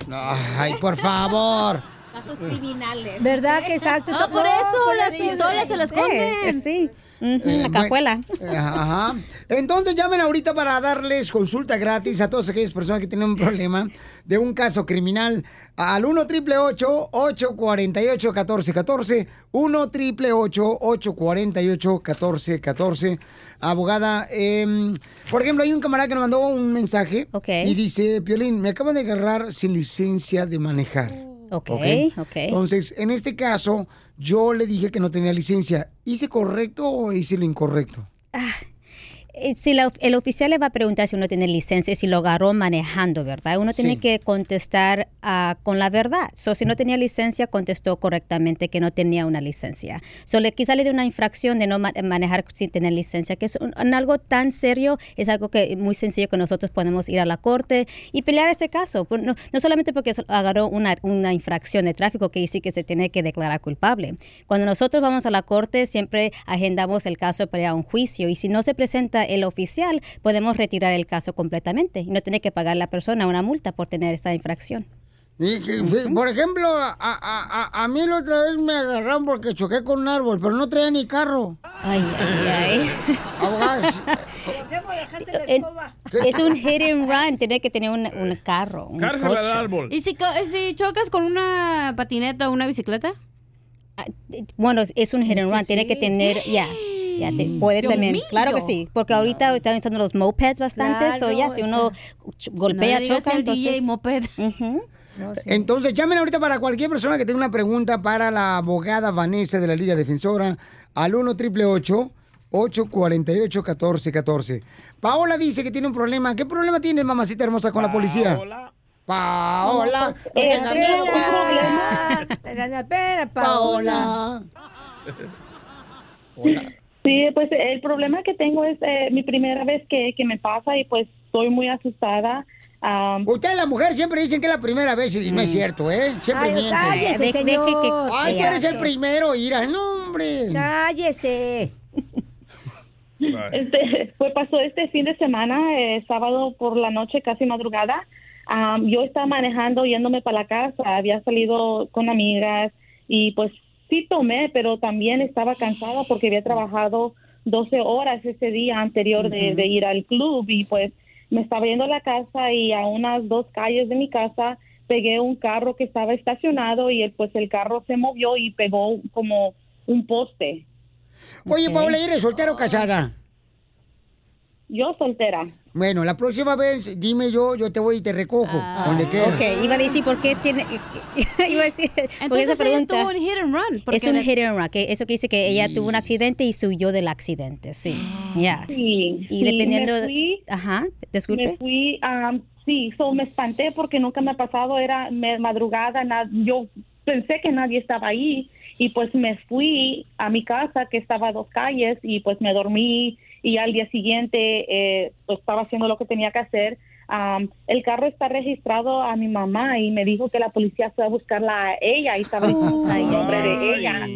Ay, por favor. Casos criminales. ¿verdad que exacto? No, por eso las pistolas se las esconden. Sí. Eh, la cajuela. eh, Ajá. Entonces llamen ahorita para darles consulta gratis a todas aquellas personas que tienen un problema de un caso criminal al 1 triple 848 1414 1 triple 848 1414 Abogada, em, por ejemplo, hay un camarada que nos mandó un mensaje y dice, Piolín, me acaban de agarrar sin licencia de manejar. Ok, ok. Entonces, en este caso, yo le dije que no tenía licencia. ¿Hice correcto o hice lo incorrecto? Eh, Si la- el oficial le va a preguntar si uno tiene licencia, si lo agarró manejando, ¿verdad? Uno tiene Sí. que contestar ah, con la verdad. So, si no tenía licencia, contestó correctamente que no tenía una licencia. So, le, quizá le dio una infracción de no ma- manejar sin tener licencia, que es un- un algo tan serio, es algo que muy sencillo que nosotros podemos ir a la corte y pelear ese caso. Pues No, no solamente porque agarró una, una infracción de tráfico, que dice que se tiene que declarar culpable. Cuando nosotros vamos a la corte, siempre agendamos el caso para ir a un juicio y si no se presenta el oficial, podemos retirar el caso completamente y no tiene que pagar la persona una multa por tener esa infracción. Y que fue- por ejemplo, a, a- a- a mí la otra vez me agarraron porque choqué con un árbol, pero no traía ni carro. Ay, ay, ay. [laughs] Abogadas, En- es un hit and run, tiene que tener un, un carro. Un Cárcel al árbol. ¿Y si, si chocas con una patineta o una bicicleta? Bueno, es un hit and run, tiene que tener, ya, ya te puede Dios también, mío. claro que sí, porque ahorita están usando los mopeds bastante, so ya, si uno golpea, choca, entonces... DJ moped. [laughs] Entonces, llamen ahorita para cualquier persona que tenga una pregunta para la abogada Vanessa de la Liga Defensora al 1 triple 848 1414 Paola dice que tiene un problema. ¿Qué problema tiene, mamacita hermosa, con la policía? Paola. no Eh, tenga miedo, pena, te da la pena, Paola. Sí, pues el problema que tengo es eh, mi primera vez que, que me pasa y pues estoy muy asustada. Am, Ustedes, la mujer, siempre dicen que es la primera vez y no es cierto, ¿eh? Siempre Ay, mienten. cállese, De- deje que- señor. Ay, tú eres el primero, Ira. No, hombre. Cállese. Este, fue [laughs] pasó este fin de semana, eh, sábado por la noche, casi madrugada. Am, yo estaba manejando, yéndome para la casa, había salido con amigas y pues sí tomé, pero también estaba cansada porque había trabajado 12 horas ese día anterior de, ir al club y pues me estaba yendo a la casa y a unas dos calles de mi casa pegué un carro que estaba estacionado y el, pues el carro se movió y pegó como un poste. Oye, Ok. Paola, ¿eres soltera o casada? Yo soltera. Bueno, la próxima vez dime yo, yo te voy y te recojo, donde quieras. Ok, iba a decir por qué tiene. [laughs] iba a decir. Entonces esa ella pregunta. tuvo un hit and run. porque Es un le- hit and run, que eso que dice que ella tuvo un accidente y huyó del accidente, sí. Ya. Sí, Y sí, dependiendo. me fui- Ajá, Me disculpe. fui, am, sí, so me espanté porque nunca me ha pasado, era me- madrugada, na- yo pensé que nadie estaba ahí y pues me fui a mi casa que estaba a dos calles y pues me dormí y al día siguiente eh, pues estaba haciendo lo que tenía que hacer. am, el carro está registrado a mi mamá y me dijo que la policía fue a buscarla a ella y estaba diciendo el nombre de ella.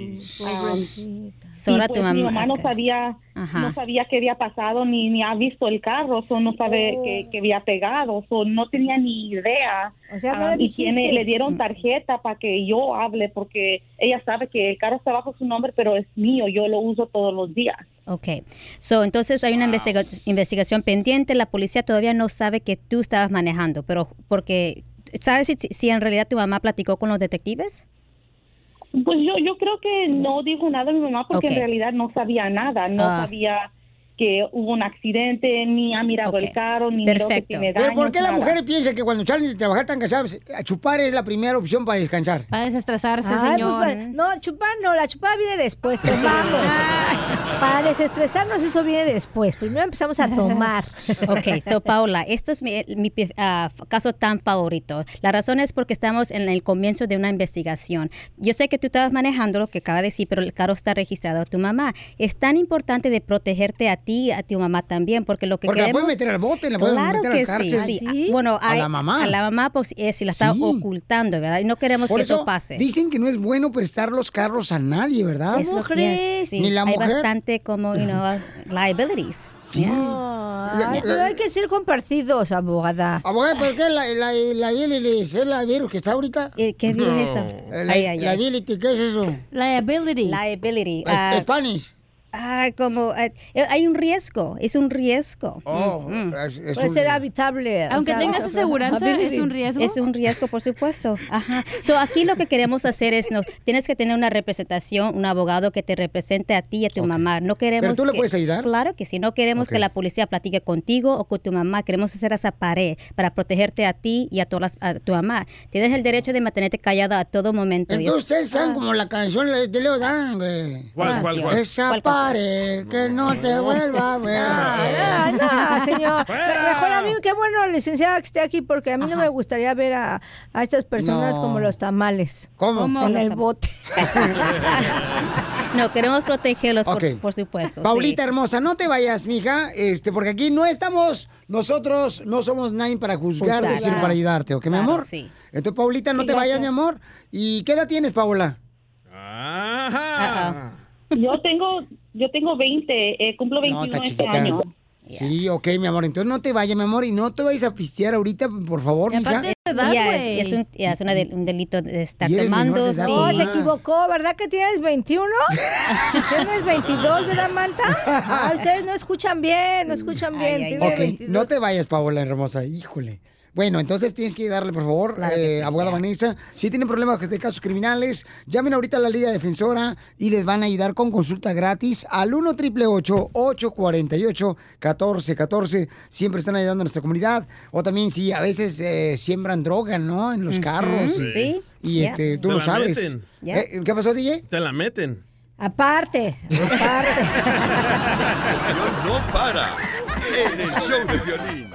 Ahora tu pues, mi mamá- no sabía Ajá. no sabía qué había pasado ni, ni ha visto el carro, so no sabe que, que había pegado, so no tenía ni idea. O sea, no y tiene, le dieron tarjeta para que yo hable porque ella sabe que el carro está bajo su nombre, pero es mío, yo lo uso todos los días. Ok, so, entonces hay una investiga- investigación pendiente, la policía todavía no sabe que tú estabas manejando, pero porque, ¿sabes si, si en realidad tu mamá platicó con los detectives? Pues yo, yo creo que no dijo nada a mi mamá porque en realidad no sabía nada, no Ah. sabía que hubo un accidente, ni ha mirado el carro, ni miró que tiene Pero ¿por qué las mujeres piensan que cuando salen de trabajar tan cansadas, a chupar es la primera opción para descansar? Para desestresarse, Ay, señor. pues, pues, no, chupar no, la chupada viene después, tomamos. Para desestresarnos eso viene después. Primero empezamos a tomar. [laughs] Ok, so Paula, esto es mi, mi, ah, caso tan favorito. La razón es porque estamos en el comienzo de una investigación. Yo sé que tú estabas manejando lo que acaba de decir, pero el carro está registrado a tu mamá. Es tan importante de protegerte a ti, a tu mamá también, porque lo que Porque la queremos... pueden meter al bote, la pueden claro meter a que la cárcel. Sí, sí. ¿Sí? Bueno, A la mamá. A la mamá, pues, eh, si la está Sí. ocultando, ¿verdad? Y no queremos Por que eso, eso pase. dicen que no es bueno prestar los carros a nadie, ¿verdad? Es lo que es, sí. Ni la Hay mujer. bastante como, you know, [laughs] liabilities. Sí. Pero hay que ser compartidos, abogada. Abogada, ¿por qué la, la, la bilis es la virus que está ahorita? ¿Qué virus es eso? La, Ay, ay, ay. ability, ¿qué es eso? Liability. Liability. Es- ah, Spanish. Ah, como eh, hay un riesgo, es un riesgo. Oh, Mm, mm. Puede ser habitable. Aunque tengas aseguranza, es un riesgo. Es un riesgo, por supuesto. Ajá. So, aquí lo que queremos hacer es, no, tienes que tener una representación, un abogado que te represente a ti y a tu mamá. No queremos ¿Pero tú le puedes ayudar? Claro que sí. No queremos que la policía platique contigo o con tu mamá. Queremos hacer esa pared para protegerte a ti y a, todas las- a tu mamá. Tienes el derecho de mantenerte callada a todo momento. y es- Entonces ustedes saben como la canción de Leo Dan, güey. ¿Cuál, cuál, cuál? Esa ¿Cuál? Pared que no te vuelva a ver. [laughs] Ah, no, [laughs] señor. Mejor a mí, qué bueno, licenciada, que esté aquí, porque a mí no me gustaría ver a, a estas personas No. como los tamales. ¿Cómo? En el bote. [laughs] No, queremos protegerlos, por- supuesto. sí. Paulita hermosa, no te vayas, mija, este, porque aquí no estamos, nosotros no somos nadie para juzgarte, Juzgar. sino para ayudarte, ¿ok, mi amor? sí. Entonces, Paulita, no Sí, te vayas, mi amor. ¿Y qué edad tienes, Paula? Yo tengo, yo tengo 20, eh, cumplo 21 está este año. Sí, ok, mi amor. Entonces no te vayas, mi amor, y no te vayas a pistear ahorita, por favor, mija. Ya, es, es un, ya, es una de- un delito de estar Y tomando. de edad. sí. No, se equivocó, ¿verdad que tienes 21? [laughs] ¿Tienes 22, verdad, Manta? Ah, ustedes no escuchan bien, no escuchan bien. Ok, 22. no te vayas, Paola hermosa, híjole. Bueno, entonces tienes que ayudarle, por favor, eh, abogada Vanessa. Si tienen problemas de casos criminales, llamen ahorita a la Liga Defensora y les van a ayudar con consulta gratis al 1 888 848 1414 Siempre están ayudando a nuestra comunidad. O también si a veces eh, siembran droga, ¿no? En los carros. sí. Y Ya. este, tú Te lo la sabes. meten. Eh, ¿Qué pasó, DJ? Te la meten. Aparte, aparte. [laughs] No para. En el show de violín.